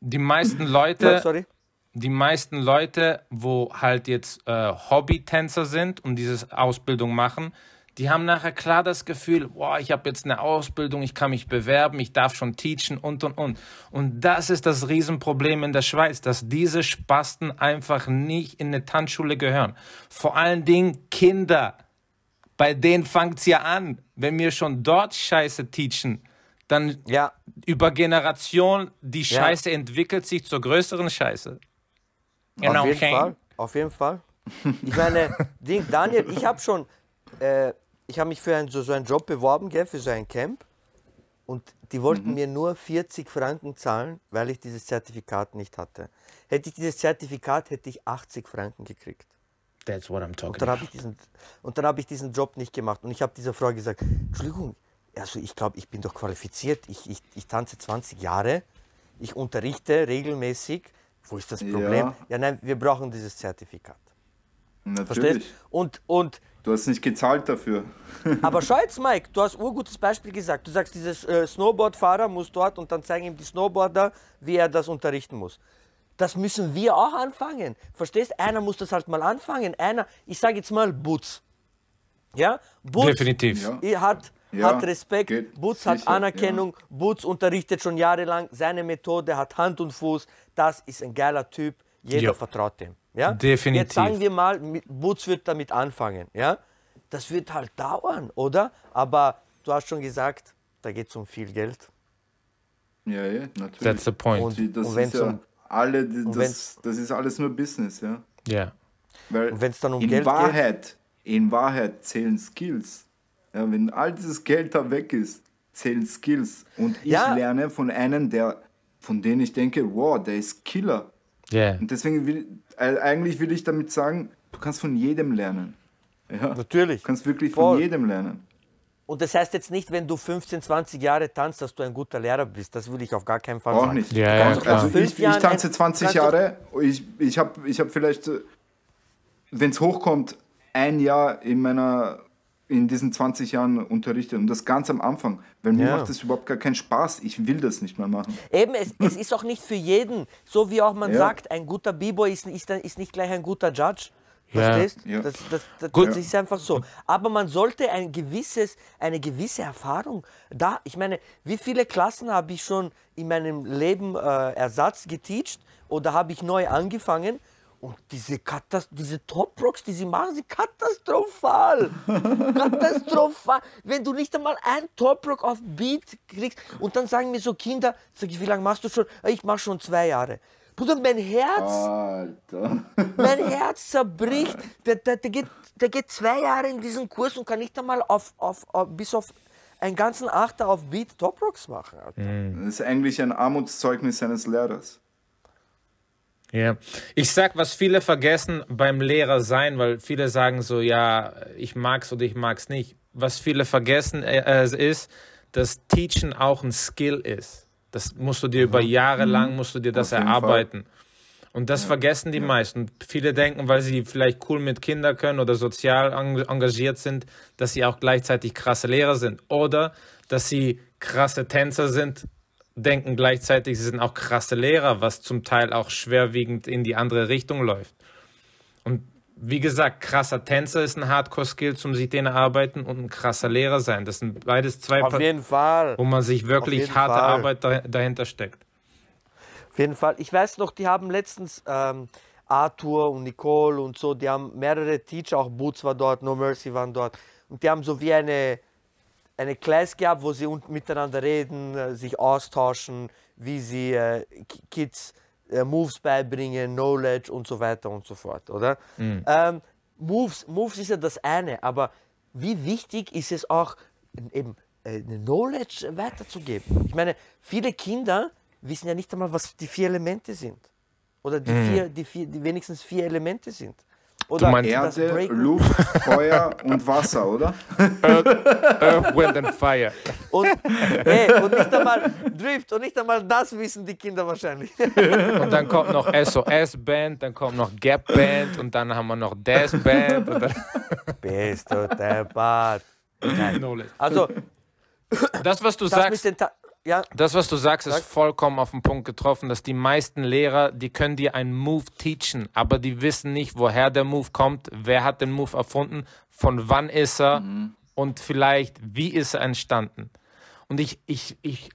die meisten Leute, sorry. die meisten Leute, wo halt jetzt äh, Hobby-Tänzer sind und diese Ausbildung machen, die haben nachher klar das Gefühl, boah, ich habe jetzt eine Ausbildung, ich kann mich bewerben, ich darf schon teachen und und und. Und das ist das Riesenproblem in der Schweiz, dass diese Spasten einfach nicht in eine Tanzschule gehören. Vor allen Dingen Kinder. Bei denen fängt's ja an. Wenn wir schon dort Scheiße teachen, dann Ja, über Generation, die Ja. Scheiße entwickelt sich zur größeren Scheiße. Genau, auf jeden okay. Fall. Auf jeden Fall. Ich meine, Ding, Daniel, ich habe schon, äh, ich habe mich für einen, so, so einen Job beworben, gell, für so ein Camp. Und die wollten Mhm. mir nur 40 Franken zahlen, weil ich dieses Zertifikat nicht hatte. Hätte ich dieses Zertifikat, hätte ich 80 Franken gekriegt. That's what I'm Und talking dann about. habe ich, diesen- und dann hab ich diesen Job nicht gemacht. Und ich habe dieser Frau gesagt, Entschuldigung, also ich glaube, ich bin doch qualifiziert. Ich, ich, ich tanze 20 Jahre, ich unterrichte regelmäßig. Wo ist das Ja. Problem? Ja, nein, wir brauchen dieses Zertifikat. Verstehst? Natürlich. Und, und, Du hast nicht gezahlt dafür. aber schau jetzt, Mike, du hast ein urgutes Beispiel gesagt. Du sagst, dieses äh, Snowboardfahrer muss dort und dann zeigen ihm die Snowboarder, wie er das unterrichten muss. Das müssen wir auch anfangen. Verstehst? Einer muss das halt mal anfangen. Einer, ich sage jetzt mal Butz. Ja? Butz Definitiv. Ja. er hat, Ja, hat Respekt, geht Butz hat sicher, Anerkennung, Butz unterrichtet schon jahrelang, seine Methode hat Hand und Fuß. Das ist ein geiler Typ, jeder Ja. vertraut dem. Ja? Definitiv. Jetzt sagen wir mal, Butz wird damit anfangen. Ja? Das wird halt dauern, oder? Aber du hast schon gesagt, da geht es um viel Geld. Ja, ja, natürlich. That's the point. Und- und wenn's ist ja um- alle, das, das ist alles nur Business, ja. Ja. Weil Und wenn's dann um in Geld geht? Wahrheit, in Wahrheit zählen Skills. Ja, wenn all dieses Geld da weg ist, zählen Skills. Und ich Ja. lerne von einem, der, von dem ich denke, wow, der ist Killer. Yeah. Und deswegen will, äh, eigentlich will ich damit sagen, du kannst von jedem lernen. Ja, Natürlich. du kannst wirklich Voll. von jedem lernen. Und das heißt jetzt nicht, wenn du 15, 20 Jahre tanzt, dass du ein guter Lehrer bist. Das will ich auf gar keinen Fall Auch sagen. nicht. Ja, ja, also ich, ich tanze ein- 20 kannst du- Jahre. Ich, ich habe ich hab vielleicht, wenn es hochkommt, ein Jahr in meiner in diesen 20 Jahren unterrichtet und das ganz am Anfang, weil mir Ja. macht das überhaupt gar keinen Spaß. Ich will das nicht mehr machen. Eben, es, es ist auch nicht für jeden. So wie auch man Ja. sagt, ein guter B-Boy ist, ist, ist nicht gleich ein guter Judge. Verstehst? Ja. Das, das, das, Gut. das ist einfach so. Aber man sollte ein gewisses, eine gewisse Erfahrung da. Ich meine, wie viele Klassen habe ich schon in meinem Leben äh, Ersatz geteacht oder habe ich neu angefangen? Und diese, diese Top Rocks, die sie machen, sind katastrophal. katastrophal. Wenn du nicht einmal ein Top Rock auf Beat kriegst und dann sagen mir so Kinder, sag ich, wie lange machst du schon? Ich mache schon zwei Jahre. Bruder, mein Herz, Alter. mein Herz zerbricht. Der, der, der, geht, der geht zwei Jahre in diesen Kurs und kann nicht einmal auf, auf, auf, bis auf einen ganzen Achter auf Beat Top Rocks machen. Alter. Das ist eigentlich ein Armutszeugnis eines Lehrers. Ja, ich sag, was viele vergessen beim Lehrer sein, weil viele sagen so, ja, ich mag's oder ich mag's nicht. Was viele vergessen äh, ist, dass Teachen auch ein Skill ist. Das musst du dir über Jahre lang, musst du dir das erarbeiten. Und das vergessen die meisten. Viele denken, weil sie vielleicht cool mit Kindern können oder sozial eng- engagiert sind, dass sie auch gleichzeitig krasse Lehrer sind. Oder dass sie krasse Tänzer sind, denken gleichzeitig, sie sind auch krasse Lehrer, was zum Teil auch schwerwiegend in die andere Richtung läuft. Und wie gesagt, krasser Tänzer ist ein Hardcore-Skill zum sich den erarbeiten und ein krasser Lehrer sein. Das sind beides zwei, Auf jeden Fall. wo man sich wirklich harte Fall. Arbeit da, dahinter steckt. Auf jeden Fall. Ich weiß noch, die haben letztens ähm, Arthur und Nicole und so, die haben mehrere Teacher, auch Boots war dort, No Mercy waren dort. Und die haben so wie eine, eine Class gehabt, wo sie miteinander reden, äh, sich austauschen, wie sie äh, Ki- Kids Moves beibringen, Knowledge und so weiter und so fort, oder? Ähm, Moves, Moves ist ja das eine, aber wie wichtig ist es auch, eben äh, Knowledge weiterzugeben? Ich meine, viele Kinder wissen ja nicht einmal, was die vier Elemente sind. Oder die, vier, die, vier, die wenigstens vier Elemente sind. Oder meinst das Erde. Luft, Feuer und Wasser, oder? Earth, Wind and Fire. Und, hey, und nicht einmal Drift und nicht einmal das wissen die Kinder wahrscheinlich. Und dann kommt noch SOS-Band, dann kommt noch Gap-Band und dann haben wir noch und dann- Bist du deppert. Knowledge. Also, Das, was du das sagst, ja, das, was du sagst, ist Sag. vollkommen auf den Punkt getroffen, dass die meisten Lehrer, die können dir einen Move teachen, aber die wissen nicht, woher der Move kommt, wer hat den Move erfunden, von wann ist er und vielleicht, wie ist er entstanden. Und ich, ich, ich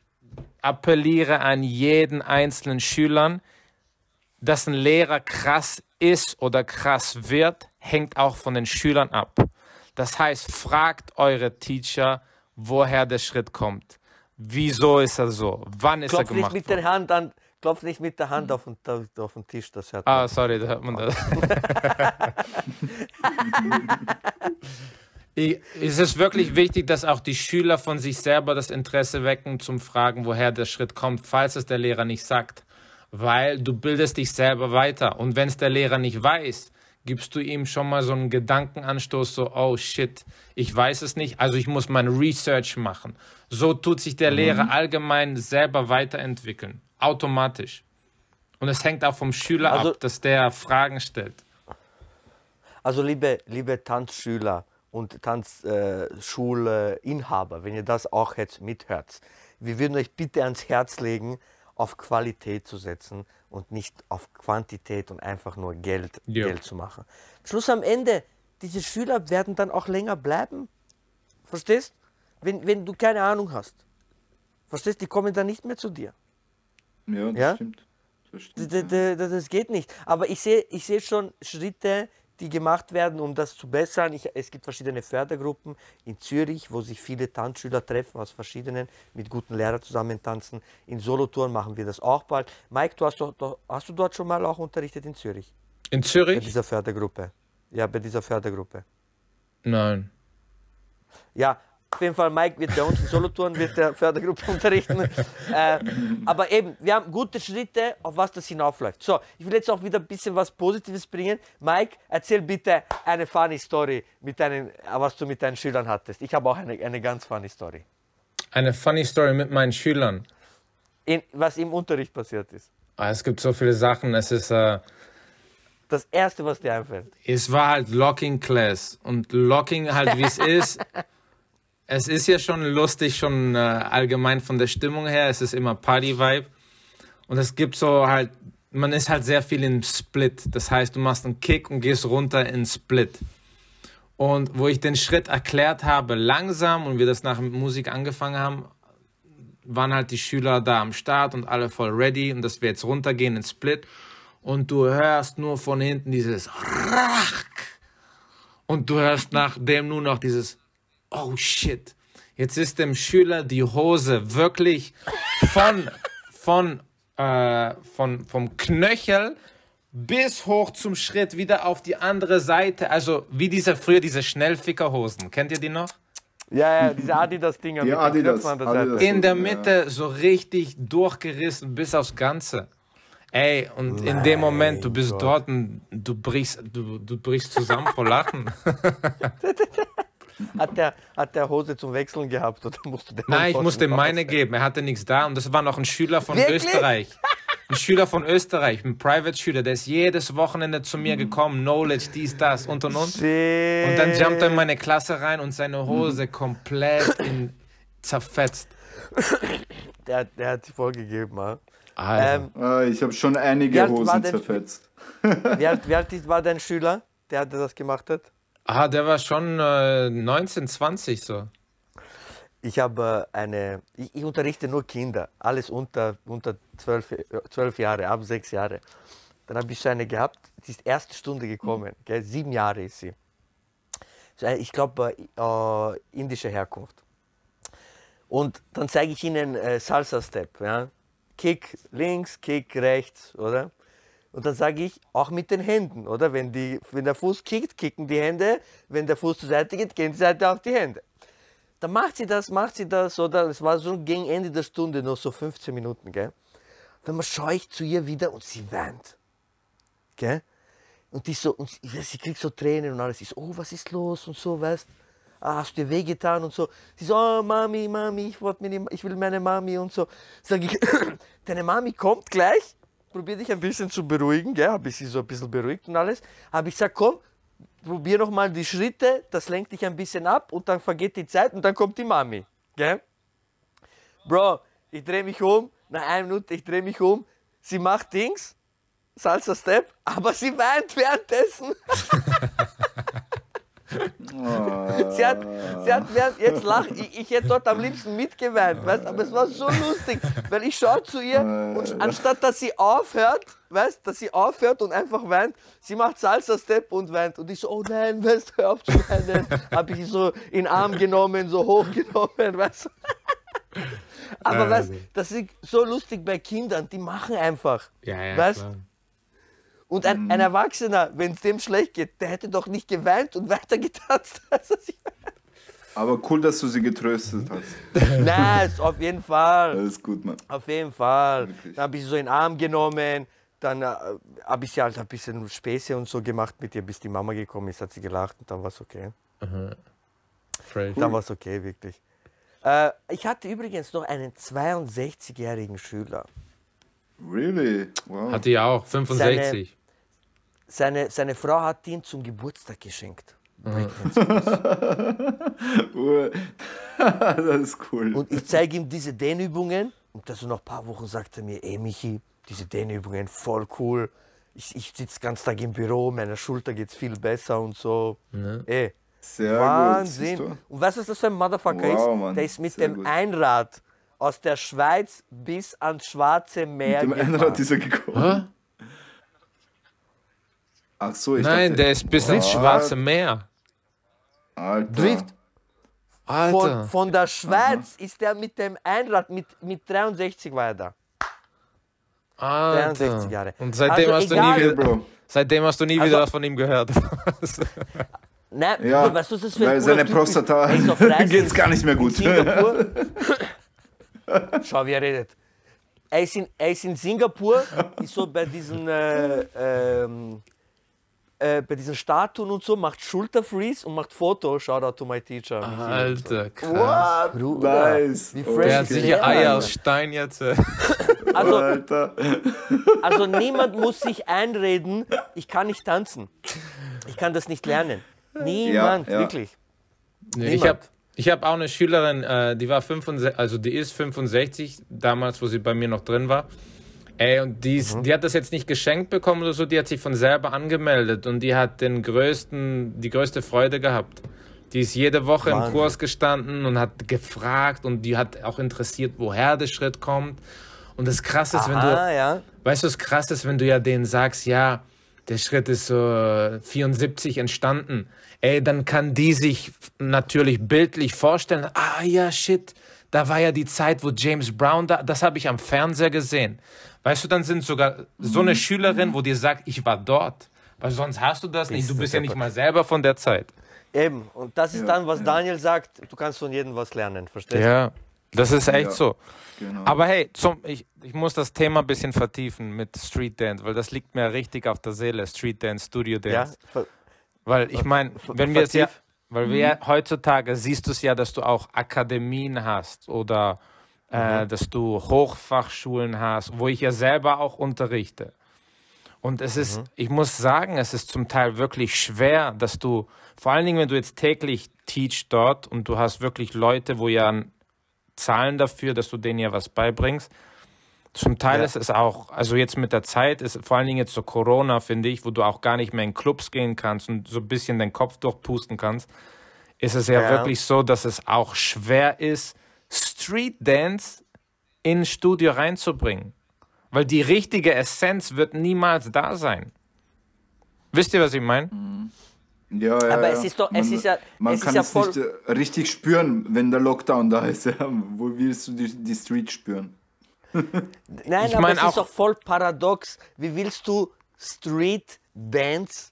appelliere an jeden einzelnen Schülern, dass ein Lehrer krass ist oder krass wird, hängt auch von den Schülern ab. Das heißt, fragt eure Teacher, woher der Schritt kommt. Wieso ist er so? Wann ist klopf er nicht gemacht mit worden? der Hand an, klopf nicht mit der Hand auf den, auf den Tisch, das hört Ah, man. sorry, da hört man das. Es ist wirklich wichtig, dass auch die Schüler von sich selber das Interesse wecken, zum Fragen, woher der Schritt kommt, falls es der Lehrer nicht sagt. Weil du bildest dich selber weiter. Und wenn es der Lehrer nicht weiß, gibst du ihm schon mal so einen Gedankenanstoß, so, oh shit, ich weiß es nicht, also ich muss mein Research machen. So tut sich der Lehrer allgemein selber weiterentwickeln. Automatisch. Und es hängt auch vom Schüler Also- ab, dass der Fragen stellt. Also liebe, liebe Tanzschüler und Tanzschulinhaber, wenn ihr das auch jetzt mithört, wir würden euch bitte ans Herz legen, auf Qualität zu setzen und nicht auf Quantität und einfach nur Geld, Ja. Geld zu machen. Schluss am Ende, diese Schüler werden dann auch länger bleiben. Verstehst? Wenn, wenn du keine Ahnung hast. Verstehst? Die kommen dann nicht mehr zu dir. Ja, das Ja? stimmt. Das stimmt. d- d- d- Das geht nicht. Aber ich sehe ich sehe schon Schritte, die gemacht werden, um das zu bessern. Ich, es gibt verschiedene Fördergruppen in Zürich, wo sich viele Tanzschüler treffen aus verschiedenen, mit guten Lehrern zusammen tanzen. In Solothurn machen wir das auch bald. Mike, du hast, doch, hast du dort schon mal auch unterrichtet in Zürich? In Bei Zürich? dieser Fördergruppe. Ja, bei dieser Fördergruppe. Nein. Ja, auf jeden Fall, Mike wird bei uns in Solothurn wird der Fördergruppe unterrichten. äh, aber eben, wir haben gute Schritte, auf was das hinaufläuft. So, ich will jetzt auch wieder ein bisschen was Positives bringen. Mike, erzähl bitte eine funny Story, mit deinen, was du mit deinen Schülern hattest. Ich habe auch eine, eine ganz funny Story. Eine funny Story mit meinen Schülern. In, was im Unterricht passiert ist. Ah, Es gibt so viele Sachen. Es ist, äh, Das Erste, was dir einfällt. es war halt Locking Class und Locking halt wie es ist. Es ist ja schon lustig, schon äh, allgemein von der Stimmung her. Es ist immer Party-Vibe. Und es gibt so halt, man ist halt sehr viel in Split. Das heißt, du machst einen Kick und gehst runter in Split. Und wo ich den Schritt erklärt habe, langsam und wir das nach Musik angefangen haben, waren halt die Schüler da am Start und alle voll ready und dass wir jetzt runtergehen in Split. Und du hörst nur von hinten dieses Rach. Und du hörst nach dem nur noch dieses Oh shit. Jetzt ist dem Schüler die Hose wirklich von, von, äh, von, vom Knöchel bis hoch zum Schritt wieder auf die andere Seite. Also wie diese früher diese Schnellfickerhosen. Kennt ihr die noch? Ja, ja, diese Adidas-Dinger Die mit Adidas, Knöpfen an der Seite. Adidas. in der Ja. Mitte so richtig durchgerissen bis aufs Ganze. Ey, und in dem Moment, du bist Gott. dort und du brichst, du, du brichst zusammen vor Lachen. Hat der, hat der Hose zum Wechseln gehabt oder musste der Nein, ich musste meine geben. Er hatte nichts da und das war noch ein Schüler von Wirklich? Österreich. Ein Schüler von Österreich, ein Private-Schüler, der ist jedes Wochenende zu mir gekommen, Knowledge, dies, das und und und. Shit. Und dann jumpt er in meine Klasse rein und seine Hose komplett in, zerfetzt. Der, der hat sich vorgegeben. Ja. Alter. Ähm, Ah, ich habe schon einige Hosen denn- zerfetzt. wie, alt, wie alt war dein Schüler, der das gemacht hat? Ah, der war schon äh, 19, 20 so. Ich habe eine, ich, ich unterrichte nur Kinder, alles unter, unter zwölf, äh, zwölf Jahre, ab sechs Jahre. Dann habe ich eine gehabt, die ist erste Stunde gekommen, gell? sieben Jahre ist sie. Eine, ich glaube, äh, indische Herkunft. Und dann zeige ich ihnen äh, Salsa Step, ja? Kick links, Kick rechts, oder? Und dann sage ich, auch mit den Händen, oder? Wenn, die, wenn der Fuß kickt, kicken die Hände. Wenn der Fuß zur Seite geht, gehen die Seite auf die Hände. Dann macht sie das, macht sie das, oder? Es war so gegen Ende der Stunde, noch so 15 Minuten, gell? Dann schaue ich zu ihr wieder und sie weint. Gell? Und die so, und sie, sie kriegt so Tränen und alles. Ich so, oh, was ist los und so, weißt ah, hast du dir wehgetan und so. Sie so, oh, Mami, Mami, ich, mir die, ich will meine Mami und so. Sag ich, deine Mami kommt gleich, probier dich ein bisschen zu beruhigen, gell? Habe ich sie so ein bisschen beruhigt und alles. Habe ich gesagt, komm, probier noch mal die Schritte, das lenkt dich ein bisschen ab und dann vergeht die Zeit und dann kommt die Mami, gell? Bro, ich drehe mich um, nach einer Minute, ich drehe mich um, sie macht Dings, Salsa Step, aber sie weint währenddessen. Sie hat, sie hat während, jetzt lach, ich, ich hätte dort am liebsten mitgeweint, weißt, aber es war so lustig, weil ich schaue zu ihr und anstatt dass sie aufhört, weißt, dass sie aufhört und einfach weint, sie macht Salsa Step und weint und ich so, oh nein, weißt, hör auf zu weinen, habe ich sie so in den Arm genommen, so hochgenommen, weißt. du. Aber weißt, also. das ist so lustig bei Kindern, die machen einfach, Ja, ja, weißt, klar. Und ein, ein Erwachsener, wenn es dem schlecht geht, der hätte doch nicht geweint und weiter getanzt. Also Aber cool, dass du sie getröstet hast. Nein, ist auf jeden Fall. Alles gut, Mann. Auf jeden Fall. Wirklich. Dann habe ich sie so in den Arm genommen. Dann äh, habe ich sie halt ein bisschen Späße und so gemacht mit ihr, bis die Mama gekommen ist, hat sie gelacht und dann war es okay. Fresh. Dann war es okay, wirklich. Äh, ich hatte übrigens noch einen 62-jährigen Schüler. Really? Wow. Hatte ich auch, 65. Seine, seine Frau hat ihn zum Geburtstag geschenkt. Das ist cool. Und ich zeige ihm diese Dehnübungen und dann so nach ein paar Wochen sagt er mir, ey Michi, diese Dehnübungen voll cool. Ich, ich sitze ganz Tag im Büro, meiner Schulter geht es viel besser und so. Ey, Sehr Wahnsinn. gut. Und weißt du, was das für ein Motherfucker Wow, ist? Mann, Der ist mit sehr dem gut. Einrad aus der Schweiz bis ans Schwarze Meer du? Dem gefahren. Einrad ist er gekommen. Ach so, ich Nein, dachte, der ist bis ins Schwarze Meer. Alter. Drift von, Alter. von der Schweiz ist der mit dem Einrad, mit, mit 63 war er da. 63 Alter. Jahre. Und seitdem Also hast du egal- nie wieder, Bro. seitdem hast du nie Also- wieder was von ihm gehört. Nein, Ja, weißt du, was das für ein weil seine Typ Prostata? Er geht's gar nicht mehr gut. Schau, wie er redet. Er ist in, er ist in Singapur, ist so bei diesen, äh, ähm, äh, bei diesen Statuen und so, macht Schulterfreeze und macht Foto. Shoutout to my teacher. Alter, krass. What? Bruder, Nice. wie fresh Der hat ist sicher Eier Mann? aus Stein jetzt. Also, Alter. also niemand muss sich einreden, ich kann nicht tanzen. Ich kann das nicht lernen. Niemand, ja. wirklich. Nee, ich Niemand. habe ich hab auch eine Schülerin, äh, die war 65, also die ist 65, damals, wo sie bei mir noch drin war. Ey, und die, ist, die hat das jetzt nicht geschenkt bekommen oder so, die hat sich von selber angemeldet und die hat den größten, die größte Freude gehabt. Die ist jede Woche im Wahnsinn. Kurs gestanden und hat gefragt und die hat auch interessiert, woher der Schritt kommt. Und das Krasse ist, wenn du, ja. Weißt du, was krass ist, wenn du ja denen sagst, ja, der Schritt ist so 74 entstanden. Ey, dann kann die sich natürlich bildlich vorstellen, ah ja, shit, da war ja die Zeit, wo James Brown da, das habe ich am Fernseher gesehen. Weißt du, dann sind sogar so eine Schülerin, wo dir sagt, ich war dort. Weil sonst hast du das nicht. Du Bist ja nicht mal selber von der Zeit. Eben. Und das ist dann, was Daniel sagt, du kannst von jedem was lernen, verstehst du? Ja, das ist echt Ja. so. Genau. Aber hey, zum, ich, ich muss das Thema ein bisschen vertiefen mit Street Dance, weil das liegt mir richtig auf der Seele. Street Dance, Studio Ja, Dance. Weil ich meine, wenn wir es ja, Weil wir heutzutage siehst du es ja, dass du auch Akademien hast oder äh, dass du Hochfachschulen hast, wo ich ja selber auch unterrichte. Und es ist, ich muss sagen, es ist zum Teil wirklich schwer, dass du, vor allen Dingen, wenn du jetzt täglich teach dort und du hast wirklich Leute, wo ja zahlen dafür, dass du denen ja was beibringst. Zum Teil Ja. ist es auch, also jetzt mit der Zeit ist vor allen Dingen jetzt so Corona, finde ich, wo du auch gar nicht mehr in Clubs gehen kannst und so ein bisschen den Kopf durchpusten kannst, ist es ja, Ja. wirklich so, dass es auch schwer ist, Street Dance ins Studio reinzubringen. Weil die richtige Essenz wird niemals da sein. Wisst ihr, was ich meine? Ja, ja, Aber ja. es ist doch- man, es ist ja- man es ist kann ja es voll- nicht äh, richtig spüren, wenn der Lockdown da ist. Ja. Wo willst du die, die Street spüren? Nein, Ich aber es auch- ist doch voll paradox. Wie willst du Street Dance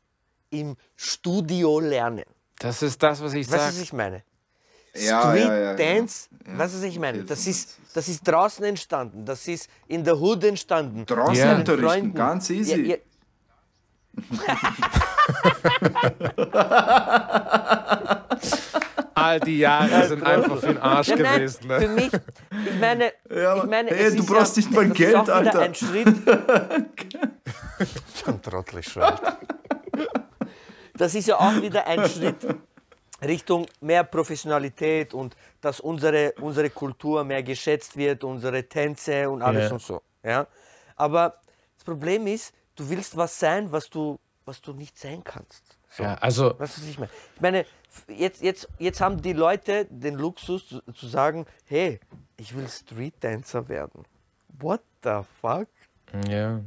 im Studio lernen? Das ist das, was ich Weißt du, sage. was ich meine? Ja, Street ja, ja. Dance, Ja, weißt du, was ich meine? Das ist, das ist draußen entstanden, das ist in der Hood entstanden. Draußen Ja. Unterrichten, Freunden. ganz easy. All die Jahre sind einfach für den Arsch Ja, nein, gewesen. Für Ne? mich, ich meine, Ja, ich meine hey, du brauchst ja, nicht mal das Geld, ist Alter. ein Schritt. Schon trottelig schreibt. Das ist ja auch wieder ein Schritt Richtung mehr Professionalität und dass unsere, unsere Kultur mehr geschätzt wird, unsere Tänze und alles Ja. und so. Ja? Aber das Problem ist, du willst was sein, was du, was du nicht sein kannst. So. Ja, also, Weißt du, was ich meine? Ich meine, jetzt, jetzt, jetzt haben die Leute den Luxus zu, zu sagen, hey, ich will Street Dancer werden. What the fuck? ja.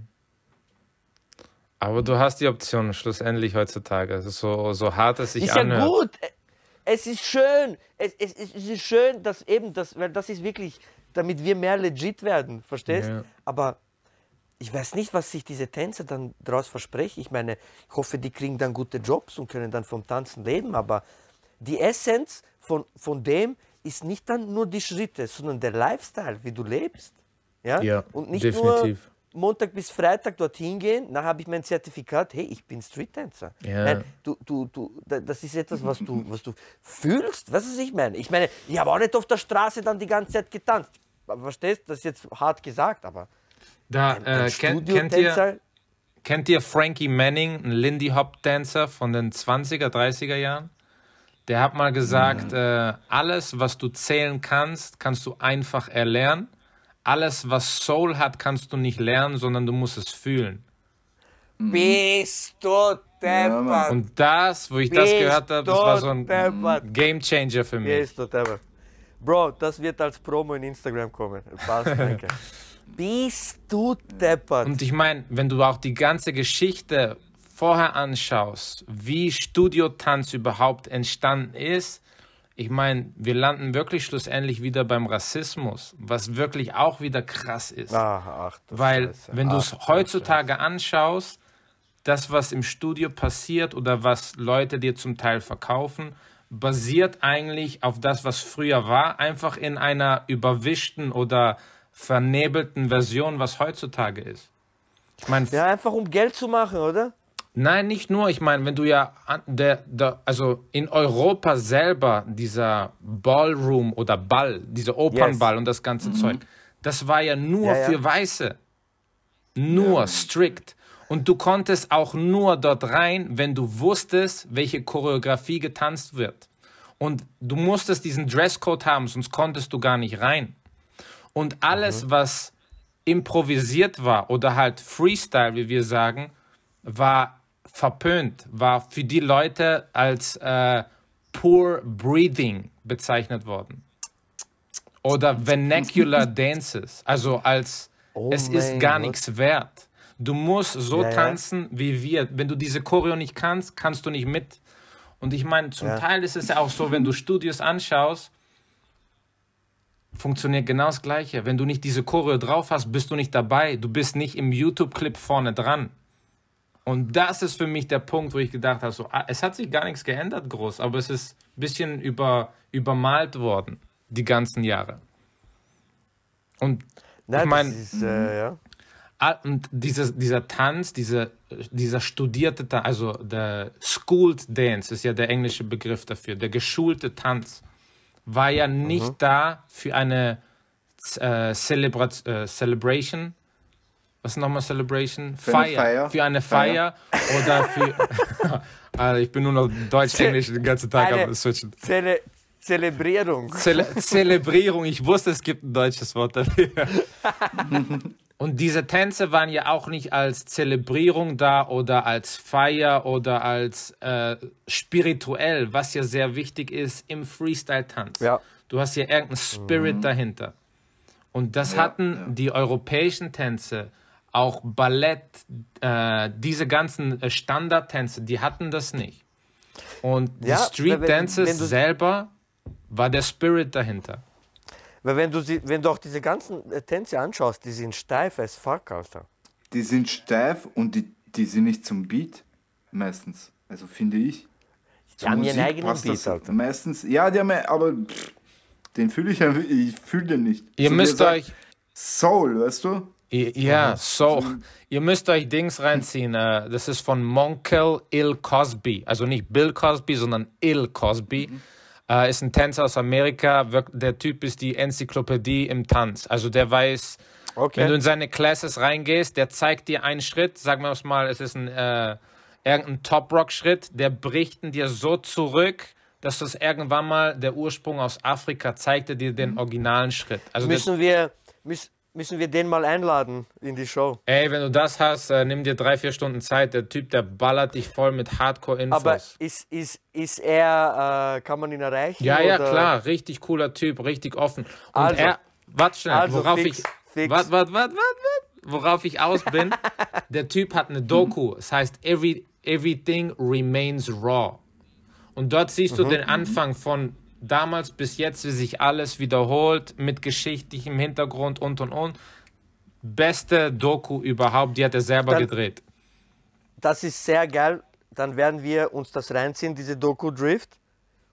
Aber du hast die Option schlussendlich heutzutage. Es ist so, so hart es sich ist ja anhört. gut. Es ist schön. Es, es, es ist schön, dass eben das, weil das ist wirklich, damit wir mehr legit werden, verstehst? Ja. Aber ich weiß nicht, was sich diese Tänzer dann daraus versprechen. Ich meine, ich hoffe, die kriegen dann gute Jobs und können dann vom Tanzen leben. Aber die Essenz von, von dem ist nicht dann nur die Schritte, sondern der Lifestyle, wie du lebst. Ja, Ja, und nicht definitiv. nur Montag bis Freitag dorthin gehen, dann habe ich mein Zertifikat, hey, ich bin Street Dancer. Ja. Nein, du, du, du, da- das ist etwas, was du, was du fühlst. Du, was ich meine? Ich meine, ich habe auch nicht auf der Straße dann die ganze Zeit getanzt. Verstehst? Das ist jetzt hart gesagt, aber Da, äh, kennt, kennt, ihr, kennt ihr Frankie Manning, ein Lindy Hop Dancer von den 20er, 30er Jahren? Der hat mal gesagt, äh, alles, was du zählen kannst, kannst du einfach erlernen. Alles, was Soul hat, kannst du nicht lernen, sondern du musst es fühlen. bist du deppert. Und das, wo ich das Bist gehört habe, das war so ein deppert. Game Changer für mich. Bist du deppert. Bro, das wird als Promo in Instagram kommen. Passt, danke. Bist du deppert. Und ich meine, wenn du auch die ganze Geschichte vorher anschaust, wie Studiotanz überhaupt entstanden ist, ich meine, wir landen wirklich schlussendlich wieder beim Rassismus, was wirklich auch wieder krass ist. Ach, ach, Weil, Scheiße. wenn du es heutzutage anschaust, das, was im Studio passiert oder was Leute dir zum Teil verkaufen, basiert eigentlich auf das, was früher war, einfach in einer überwischten oder vernebelten Version, was heutzutage ist. Ich meine, Ja, einfach um Geld zu machen, oder? Nein, nicht nur. Ich meine, wenn du ja der, der, also in Europa selber dieser Ballroom oder Ball, dieser Opernball und das ganze Zeug, das war ja nur Ja, ja. für Weiße. Nur strikt. Und du konntest auch nur dort rein, wenn du wusstest, welche Choreografie getanzt wird. Und du musstest diesen Dresscode haben, sonst konntest du gar nicht rein. Und alles, was improvisiert war oder halt Freestyle, wie wir sagen, war verpönt, war für die Leute als äh, Poor Breathing bezeichnet worden. Oder Vernacular Dances, also als Oh es ist gar nichts wert. Du musst so Ja, ja. tanzen wie wir. Wenn du diese Choreo nicht kannst, kannst du nicht mit. Und ich meine, zum Ja. Teil ist es ja auch so, wenn du Studios anschaust, funktioniert genau das Gleiche. Wenn du nicht diese Choreo drauf hast, bist du nicht dabei. Du bist nicht im YouTube-Clip vorne dran. Und das ist für mich der Punkt, wo ich gedacht habe, so, ah, es hat sich gar nichts geändert groß, aber es ist ein bisschen über, übermalt worden, die ganzen Jahre. Und Nein, ich meine, äh, ja. Ah, Und dieses, dieser Tanz, diese dieser studierte, Ta- also der Schooled Dance ist ja der englische Begriff dafür, der geschulte Tanz war ja nicht da für eine äh, Celebra äh, Celebration. Was ist nochmal Celebration? Für eine Feier. Für eine Feier, oder für. also ich bin nur noch Deutsch-Englisch den ganzen Tag am Switchen. Zele Zelebrierung. Zele Zelebrierung, ich wusste, es gibt ein deutsches Wort dafür. Und diese Tänze waren ja auch nicht als Zelebrierung da oder als Feier oder als äh, spirituell, was ja sehr wichtig ist im Freestyle-Tanz. Ja. Du hast ja irgendeinen Spirit dahinter. Und das hatten ja. die europäischen Tänze, auch Ballett, äh, diese ganzen äh, Standardtänze, die hatten das nicht. Und die Ja, Street Dances selber war der Spirit dahinter. Weil wenn du, sie, wenn du auch diese ganzen äh, Tänze anschaust, die sind steif as fuck, Alter. Die sind steif und die, die sind nicht zum Beat, meistens. Also finde ich. Die haben ihren Musik eigenen passt Beat, Alter. Meistens, ja, die haben, ja- aber pff, den fühle ich ja, ich fühle den nicht. Ihr So müsst euch, Soul, weißt du? ja, so, ihr müsst euch Dings reinziehen. Äh, das ist von Monkel Il Cosby. Also nicht Bill Cosby, sondern Il Cosby. Äh, ist ein Tänzer aus Amerika. Der Typ ist die Enzyklopädie im Tanz. Also der weiß, Okay. Wenn du in seine Classes reingehst, der zeigt dir einen Schritt, sagen wir es mal, es ist ein äh, irgendein Top-Rock-Schritt, der bricht ihn dir so zurück, dass das irgendwann mal der Ursprung aus Afrika zeigte dir den originalen Schritt. Also müssen, wir, müssen, müssen wir den mal einladen in die Show. ey, wenn du das hast, äh, nimm dir drei, vier Stunden Zeit. Der Typ, der ballert dich voll mit Hardcore-Infos. Aber ist, ist, ist er, äh, kann man ihn erreichen? Ja, ja, oder? klar, richtig cooler Typ, richtig offen. Und Also. er, warte schnell, Also worauf fix, ich, fix. Wart, wart, wart, wart, wart, worauf ich aus bin, der Typ hat eine Doku, es heißt Every, Everything Remains Raw. Und dort siehst du den Anfang von damals bis jetzt, wie sich alles wiederholt, mit geschichtlichem Hintergrund und und und. Beste Doku überhaupt, die hat er selber Dann- gedreht. Das ist sehr geil. Dann werden wir uns das reinziehen, diese Doku Drift.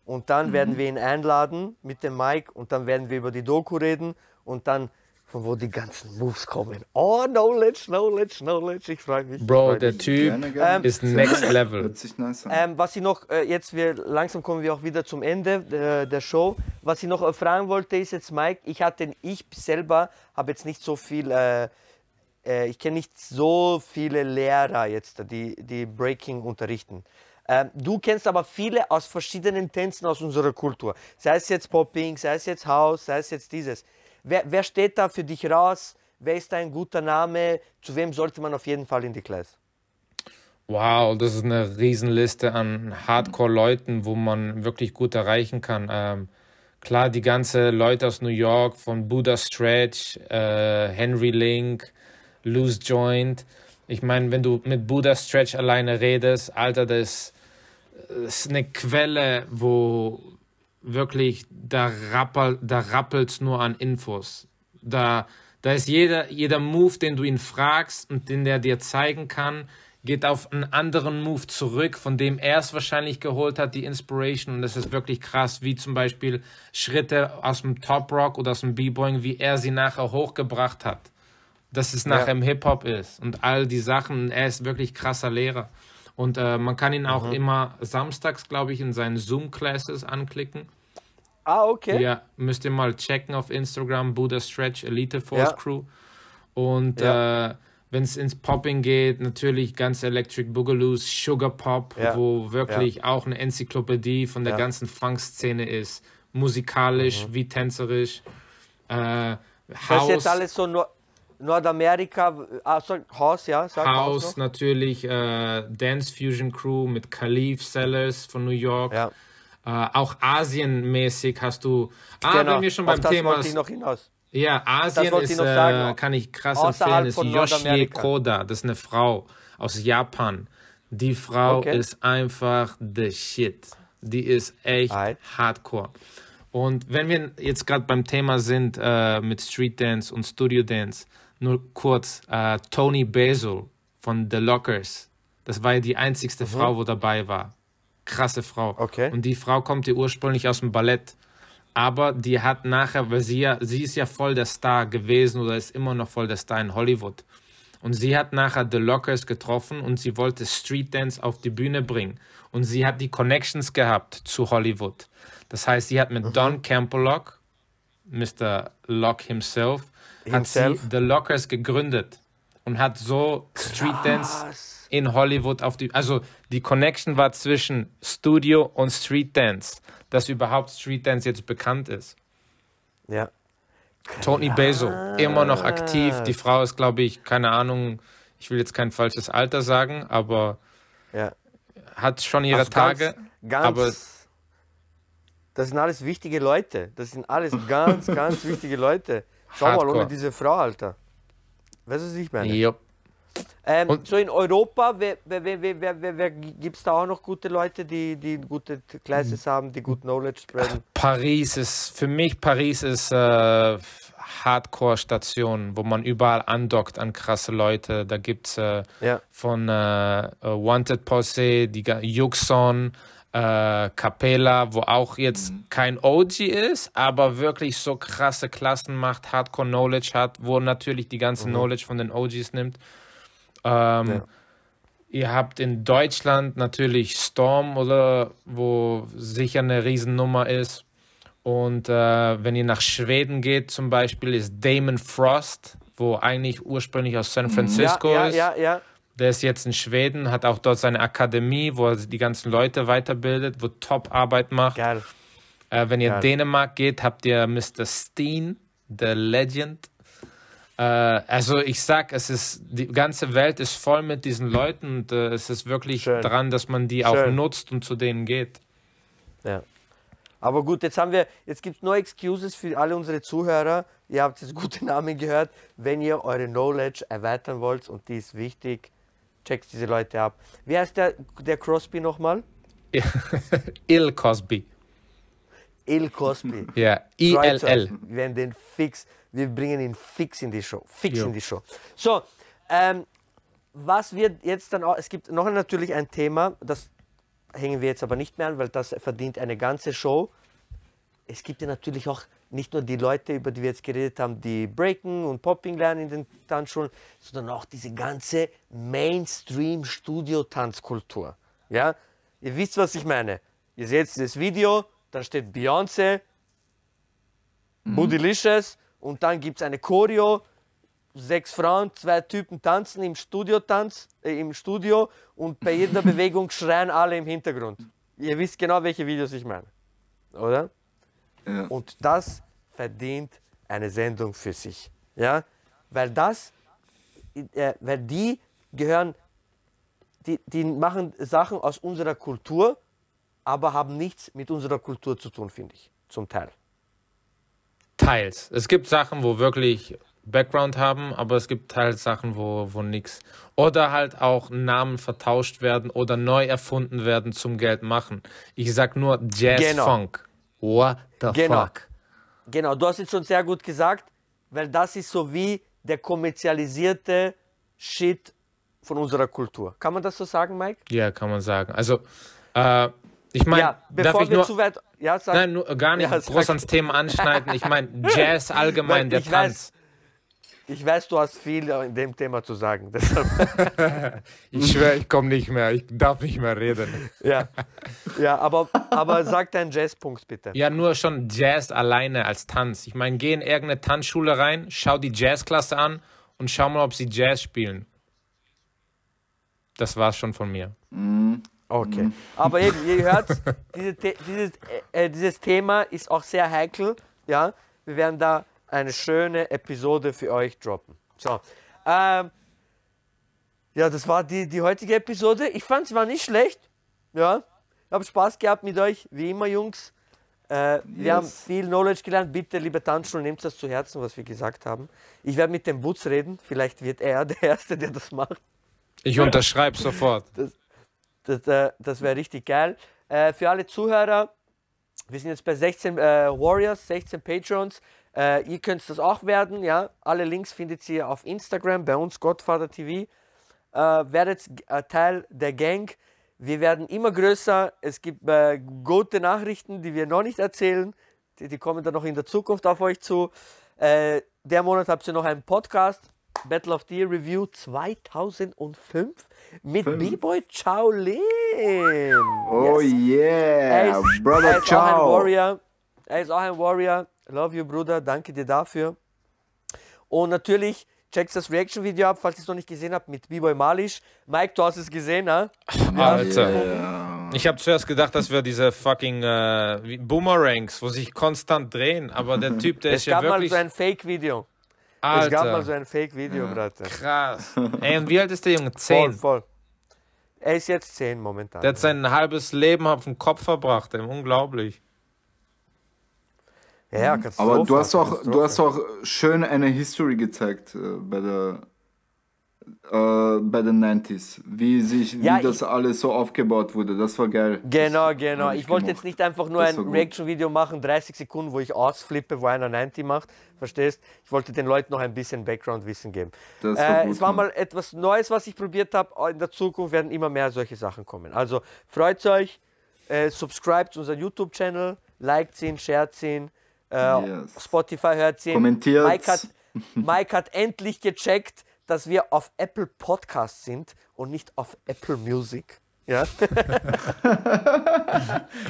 Und dann werden wir ihn einladen mit dem Mike und dann werden wir über die Doku reden und dann von wo die ganzen Moves kommen. Oh, Knowledge, Knowledge, Knowledge. Ich freue mich. ich Bro, freu der mich. Typ Gerne, gerne. ist Sehr next level. Hört sich nice an. Ähm, was ich noch, äh, jetzt wir, langsam kommen wir auch wieder zum Ende der, der Show. Was ich noch äh, fragen wollte, ist jetzt, Mike, ich hatte, ich selber habe jetzt nicht so viel, äh, äh, ich kenne nicht so viele Lehrer jetzt, die, die Breaking unterrichten. Ähm, du kennst aber viele aus verschiedenen Tänzen aus unserer Kultur. Sei es jetzt Popping, sei es jetzt House, sei es jetzt dieses. Wer, wer steht da für dich raus? Wer ist ein guter Name? Zu wem sollte man auf jeden Fall in die Class? Wow, das ist eine Riesenliste an Hardcore-Leuten, wo man wirklich gut erreichen kann. Ähm, klar, die ganze Leute aus New York, von Buddha Stretch, äh, Henry Link, Loose Joint. Ich meine, wenn du mit Buddha Stretch alleine redest, Alter, das ist eine Quelle, wo wirklich, da, rappel, da rappelt's nur an Infos. Da, da ist jeder, jeder Move, den du ihn fragst und den der dir zeigen kann, geht auf einen anderen Move zurück, von dem er es wahrscheinlich geholt hat, die Inspiration. Und das ist wirklich krass, wie zum Beispiel Schritte aus dem Top Rock oder aus dem B-Boying, wie er sie nachher hochgebracht hat. Dass es nachher im Hip-Hop ist und all die Sachen. Er ist wirklich krasser Lehrer. Und äh, man kann ihn auch immer samstags, glaube ich, in seinen Zoom-Classes anklicken. Ah, okay. Ja, müsst ihr mal checken auf Instagram, Buddha Stretch Elite Force Ja. Crew. Und Ja. äh, wenn es ins Popping geht, natürlich ganz Electric Boogaloo's, Sugar Pop, Ja. wo wirklich auch eine Enzyklopädie von der ganzen Funk-Szene ist. Musikalisch wie tänzerisch. Äh, Das ist House, jetzt alles so Nor Nordamerika, also Haus, ja, sag House noch. natürlich, äh, Dance Fusion Crew mit Khalif Sellers von New York. Ja, Äh, auch Asienmäßig hast du. Ah, genau. wenn wir schon beim das Thema wollte ich noch hinaus. Ja, Asien ich ist, noch sagen, äh, kann ich krass außerhalb empfehlen, ist Yoshie. Koda. Das ist eine Frau aus Japan. Die Frau Okay. ist einfach the shit. Die ist echt Alright. hardcore. Und wenn wir jetzt gerade beim Thema sind äh, mit Street Dance und Studio Dance, nur kurz, äh, Tony Basil von The Lockers, das war ja die einzigste Frau, wo dabei war. Krasse Frau. Okay. Und die Frau kommt ja ursprünglich aus dem Ballett. Aber die hat nachher, weil sie ja, sie ist ja voll der Star gewesen oder ist immer noch voll der Star in Hollywood. Und sie hat nachher The Lockers getroffen und sie wollte Street Dance auf die Bühne bringen. Und sie hat die Connections gehabt zu Hollywood. Das heißt, sie hat mit mhm. Don Campbellock, Mr. Lock himself, himself, hat sie The Lockers gegründet und hat so Street Dance in Hollywood auf die. Also die Connection war zwischen Studio und Street Dance, dass überhaupt Street Dance jetzt bekannt ist. Ja. Tony Bezo, immer noch aktiv. Die Frau ist, glaube ich, keine Ahnung, ich will jetzt kein falsches Alter sagen, aber ja. hat schon ihre also Tage. Ganz, aber das sind alles wichtige Leute. Das sind alles ganz, ganz wichtige Leute. Schau Hardcore. mal, ohne diese Frau, Alter. Weißt du, was ich meine? Yep. Ähm, so in Europa, wer, wer, wer, wer, wer gibt es da auch noch gute Leute, die, die gute Classes haben, die gut Knowledge spreaden? Paris ist, für mich, Paris ist äh, Hardcore-Station, wo man überall andockt an krasse Leute. Da gibt es äh, ja. von äh, Wanted Posse, die Juxon, äh, Capella, wo auch jetzt mhm. kein OG ist, aber wirklich so krasse Klassen macht, Hardcore Knowledge hat, wo natürlich die ganze mhm. Knowledge von den OGs nimmt. Ähm, ja. Ihr habt in Deutschland natürlich Storm, oder wo sicher eine Riesennummer ist. Und äh, wenn ihr nach Schweden geht, zum Beispiel, ist Damon Frost, wo eigentlich ursprünglich aus San Francisco ja, ja, ist. Ja, ja, Der ist jetzt in Schweden, hat auch dort seine Akademie, wo er die ganzen Leute weiterbildet, wo Top-Arbeit macht. Geil. Äh, wenn ihr Geil. Dänemark geht, habt ihr Mr. Steen, The Legend. Äh, also ich sag, es ist die ganze Welt ist voll mit diesen Leuten und äh, es ist wirklich Schön. dran, dass man die Schön. auch nutzt und zu denen geht. Ja. Aber gut, jetzt haben wir, jetzt gibt es nur Excuses für alle unsere Zuhörer. Ihr habt jetzt gute Namen gehört. Wenn ihr eure Knowledge erweitern wollt und die ist wichtig, checkt diese Leute ab. Wie heißt der, der Crosby nochmal? Il Cosby. Il Cosby. Ja, I-L-L. Wir werden den fix wir bringen ihn fix in die Show. Fix jo. in die Show. So, ähm, was wird jetzt dann auch, es gibt noch natürlich ein Thema, das hängen wir jetzt aber nicht mehr an, weil das verdient eine ganze Show. Es gibt ja natürlich auch nicht nur die Leute, über die wir jetzt geredet haben, die Breaken und Popping lernen in den Tanzschulen, sondern auch diese ganze Mainstream-Studio-Tanzkultur. Ja? Ihr wisst, was ich meine. Ihr seht das Video, da steht Beyoncé, mhm. Bootylicious und dann gibt es eine Choreo, sechs Frauen, zwei Typen tanzen im Studio, Tanz, äh, im Studio und bei jeder Bewegung schreien alle im Hintergrund. Ihr wisst genau, welche Videos ich meine, oder? Ja. Und das verdient eine Sendung für sich, ja, weil das, äh, weil die gehören, die, die machen Sachen aus unserer Kultur, aber haben nichts mit unserer Kultur zu tun, finde ich, zum Teil. Teils. Es gibt Sachen, wo wirklich Background haben, aber es gibt teils Sachen, wo, wo nichts. Oder halt auch Namen vertauscht werden oder neu erfunden werden zum Geld machen. Ich sag nur Jazz genau. Funk. What the genau. fuck? Genau, du hast es schon sehr gut gesagt, weil das ist so wie der kommerzialisierte Shit von unserer Kultur. Kann man das so sagen, Mike? Ja, kann man sagen. Also, äh, ich meine, ja, bevor wir nur, zu weit. Ja, sag, nein, nur, gar nicht ja, groß ans Thema anschneiden. Ich meine, Jazz allgemein, der Tanz. Weiß, ich weiß, du hast viel in dem Thema zu sagen. ich schwöre, ich komme nicht mehr. Ich darf nicht mehr reden. ja, ja aber, aber sag deinen Jazzpunkt bitte. Ja, nur schon Jazz alleine als Tanz. Ich meine, geh in irgendeine Tanzschule rein, schau die Jazzklasse an und schau mal, ob sie Jazz spielen. Das war's schon von mir. Mhm. Okay. Mhm. Aber eben, ihr hört, diese, dieses, äh, dieses Thema ist auch sehr heikel. Ja, wir werden da eine schöne Episode für euch droppen. So. Ähm, ja, das war die, die heutige Episode. Ich fand es war nicht schlecht. Ja, ich habe Spaß gehabt mit euch, wie immer, Jungs. Äh, yes. Wir haben viel Knowledge gelernt. Bitte, liebe Tanzschulen, nehmt das zu Herzen, was wir gesagt haben. Ich werde mit dem Butz reden. Vielleicht wird er der Erste, der das macht. Ich unterschreibe sofort. Das, das, äh, das wäre richtig geil. Äh, für alle Zuhörer, wir sind jetzt bei 16 äh, Warriors, 16 Patrons. Äh, ihr könnt das auch werden, ja. Alle Links findet ihr auf Instagram, bei uns Godfather TV. Äh, werdet äh, Teil der Gang. Wir werden immer größer. Es gibt gute Nachrichten, die wir noch nicht erzählen. Die, die, kommen dann noch in der Zukunft auf euch zu. der Monat habt ihr noch einen Podcast. Battle of the Year Review 2005 mit. B-Boy Shaolin. Oh Yes. Er yeah, ist, Brother er ist auch ein Ciao. Warrior. Er ist auch ein Warrior. Love you, Bruder. Danke dir dafür. Und natürlich checkt das Reaction-Video ab, falls ihr es noch nicht gesehen habt, mit B-Boy Malish. Mike, du hast es gesehen, ne? Alter. Ich habe zuerst gedacht, das wäre diese fucking äh, Boomerangs, wo sich konstant drehen, aber der Typ, der Es ist ja gab mal wirklich. so ein Fake-Video. Es gab mal Alter, so ein Fake-Video, Bruder. krass. Ey, und wie alt ist der Junge? Voll, Zehn. voll. Er ist jetzt 10 momentan. Der hat sein halbes Leben auf den Kopf verbracht, ey. unglaublich. ja, ja, Katastrophe, Aber du hast auch, du hast auch schön eine History gezeigt äh, bei der äh, bei den 90s, wie sich Ja, wie das ich- alles so aufgebaut wurde. Das war geil. Genau, Das genau. hab Ich wollte jetzt nicht einfach nur Das ein. Reaction-Video machen, 30 Sekunden, wo ich ausflippe, wo einer 90 macht. Verstehst? Ich wollte den Leuten noch ein bisschen Background-Wissen geben. Das war Äh, gut, es war Mann. mal etwas Neues, was ich probiert habe. In der Zukunft werden immer mehr solche Sachen kommen. Also freut euch, äh, subscribt zu unserem YouTube-Channel, liked ihn, shared ihn, äh, Yes. Spotify hört ihn. Kommentiert. Mike hat, Mike hat endlich gecheckt, dass wir auf Apple Podcasts sind und nicht auf Apple Music. Ja?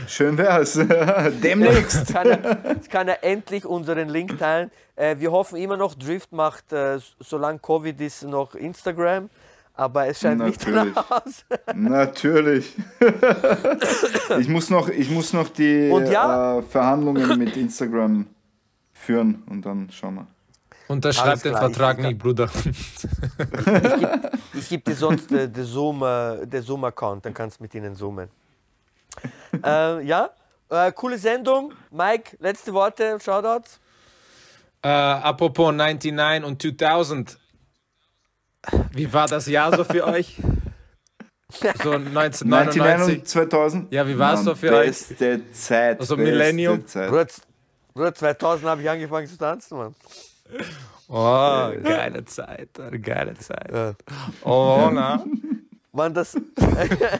Schön wär's. Demnächst. kann er, jetzt kann er endlich unseren Link teilen. Äh, wir hoffen immer noch, Drift macht, äh, solange Covid ist, noch Instagram. Aber es scheint nicht Natürlich. danach aus. Natürlich. ich, muss noch, ich muss noch die ja- äh, Verhandlungen mit Instagram führen und dann schauen wir. Unterschreib den Vertrag ich- nicht, Bruder. Ich gebe dir sonst äh, den Zoom, den Zoom-Account, dann kannst du mit ihnen zoomen. äh, ja, äh, coole Sendung. Mike, letzte Worte Shoutouts. Äh, apropos 99 und 2000. Wie war das Jahr so für euch? So 99 1999. und 2000? Ja, wie war's Mann, so für euch? Beste Zeit. Also beste Millennium? Zeit. Bruder, 2000 habe ich angefangen zu tanzen, Mann. Oh, geile Zeit, geile Zeit. Ja. Oh, na. Mann, das. Mike,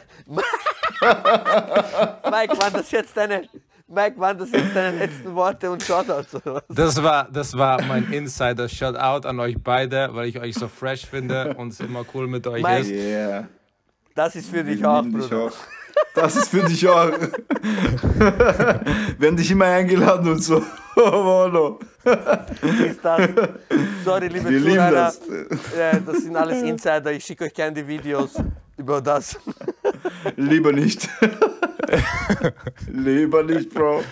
waren das jetzt deine. Mike, waren das jetzt deine letzten Worte und Shoutouts oder was? Das war, das war mein Insider-Shoutout an euch beide, weil ich euch so fresh finde und es immer cool mit euch Mike, ist. Yeah. Das ist für dich Wir auch, dich Bruder. auch. Das ist für dich auch. Werden dich immer eingeladen und so. Oh, no. Ist das. Sorry, liebe Wir Zuhörer. das. Äh, das sind alles Insider. Ich schicke euch gerne die Videos über das. Lieber nicht. Lieber nicht, Bro.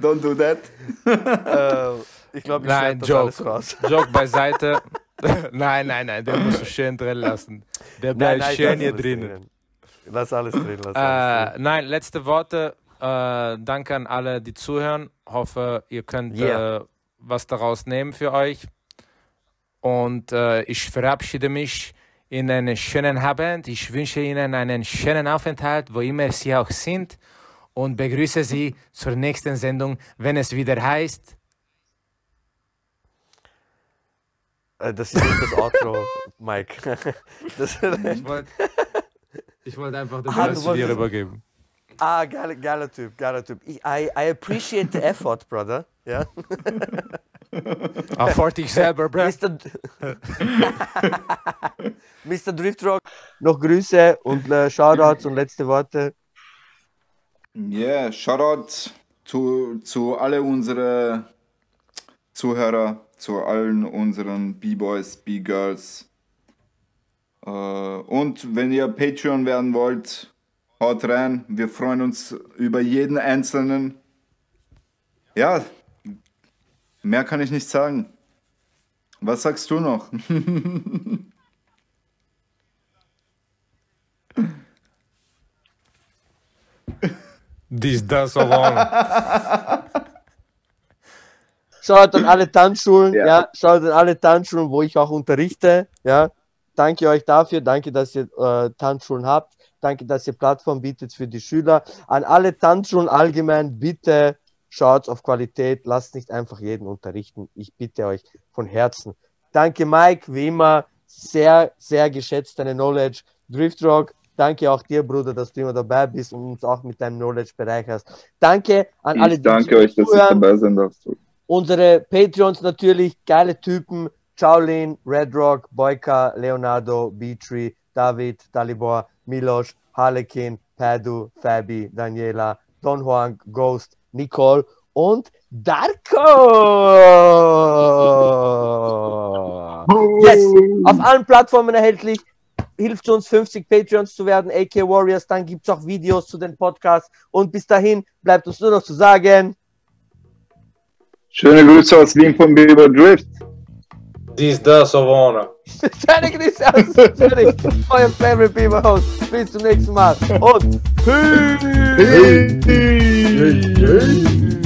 Don't do that. Äh, ich glaube, ich Nein, das Joke. alles raus. Joke beiseite. nein, nein, nein, den musst du schön drin lassen. Der bleibt schön hier alles drinnen. Lass alles drin. Lass alles Äh, nein, letzte Worte. Äh, danke an alle, die zuhören. Hoffe, ihr könnt Yeah. äh, was daraus nehmen für euch. Und äh, ich verabschiede mich in einen schönen Abend. Ich wünsche Ihnen einen schönen Aufenthalt, wo immer Sie auch sind. Und begrüße Sie zur nächsten Sendung, wenn es wieder heißt. Äh, das ist nicht das Outro, Mike. Das, Ich wollte wollt einfach den Ah, Rest dir wolltest- rübergeben. Ah, geiler, geiler Typ, geiler Typ. Ich, I, I appreciate the effort, brother. Ja? Auf dich selber, Bro. Mr. Mr. Driftrock, noch Grüße und äh, Shoutouts und letzte Worte. Yeah, Shoutout zu, zu alle unsere Zuhörer, zu allen unseren B-Boys, B-Girls. Äh, und wenn ihr Patreon werden wollt, haut rein. Wir freuen uns über jeden Einzelnen. Ja, mehr kann ich nicht sagen. Was sagst du noch? Dies, das, so long. Schaut an alle Tanzschulen, ja. Ja. schaut an alle Tanzschulen, wo ich auch unterrichte, ja. Danke euch dafür, danke, dass ihr äh, Tanzschulen habt, danke, dass ihr Plattform bietet für die Schüler. An alle Tanzschulen allgemein, bitte schaut auf Qualität, lasst nicht einfach jeden unterrichten. Ich bitte euch von Herzen. Danke, Mike, wie immer, sehr, sehr geschätzt deine Knowledge. Driftrock, danke auch dir, Bruder, dass du immer dabei bist und uns auch mit deinem Knowledge bereicherst. Danke an alle, Ich danke euch, dass ich dabei sein darf. unsere Patreons natürlich, geile Typen. Shaolin, Red Rock, Boyka, Leonardo, Beatree, David, Dalibor, Milos, Harlequin, Padu, Fabi, Daniela, Don Juan, Ghost, Nicole und Darko. Yes, auf allen Plattformen erhältlich. Hilft uns, 50 Patreons zu werden, AK Warriors. Dann gibt es auch Videos zu den Podcasts. Und bis dahin bleibt uns nur noch zu sagen. Schöne Grüße aus Wien von Beaver Drift. Dies, das, Savona. Schöne Grüße aus Zürich, euer Favorite Beaver Host. Bis zum nächsten Mal. Und Hey, hey, hey.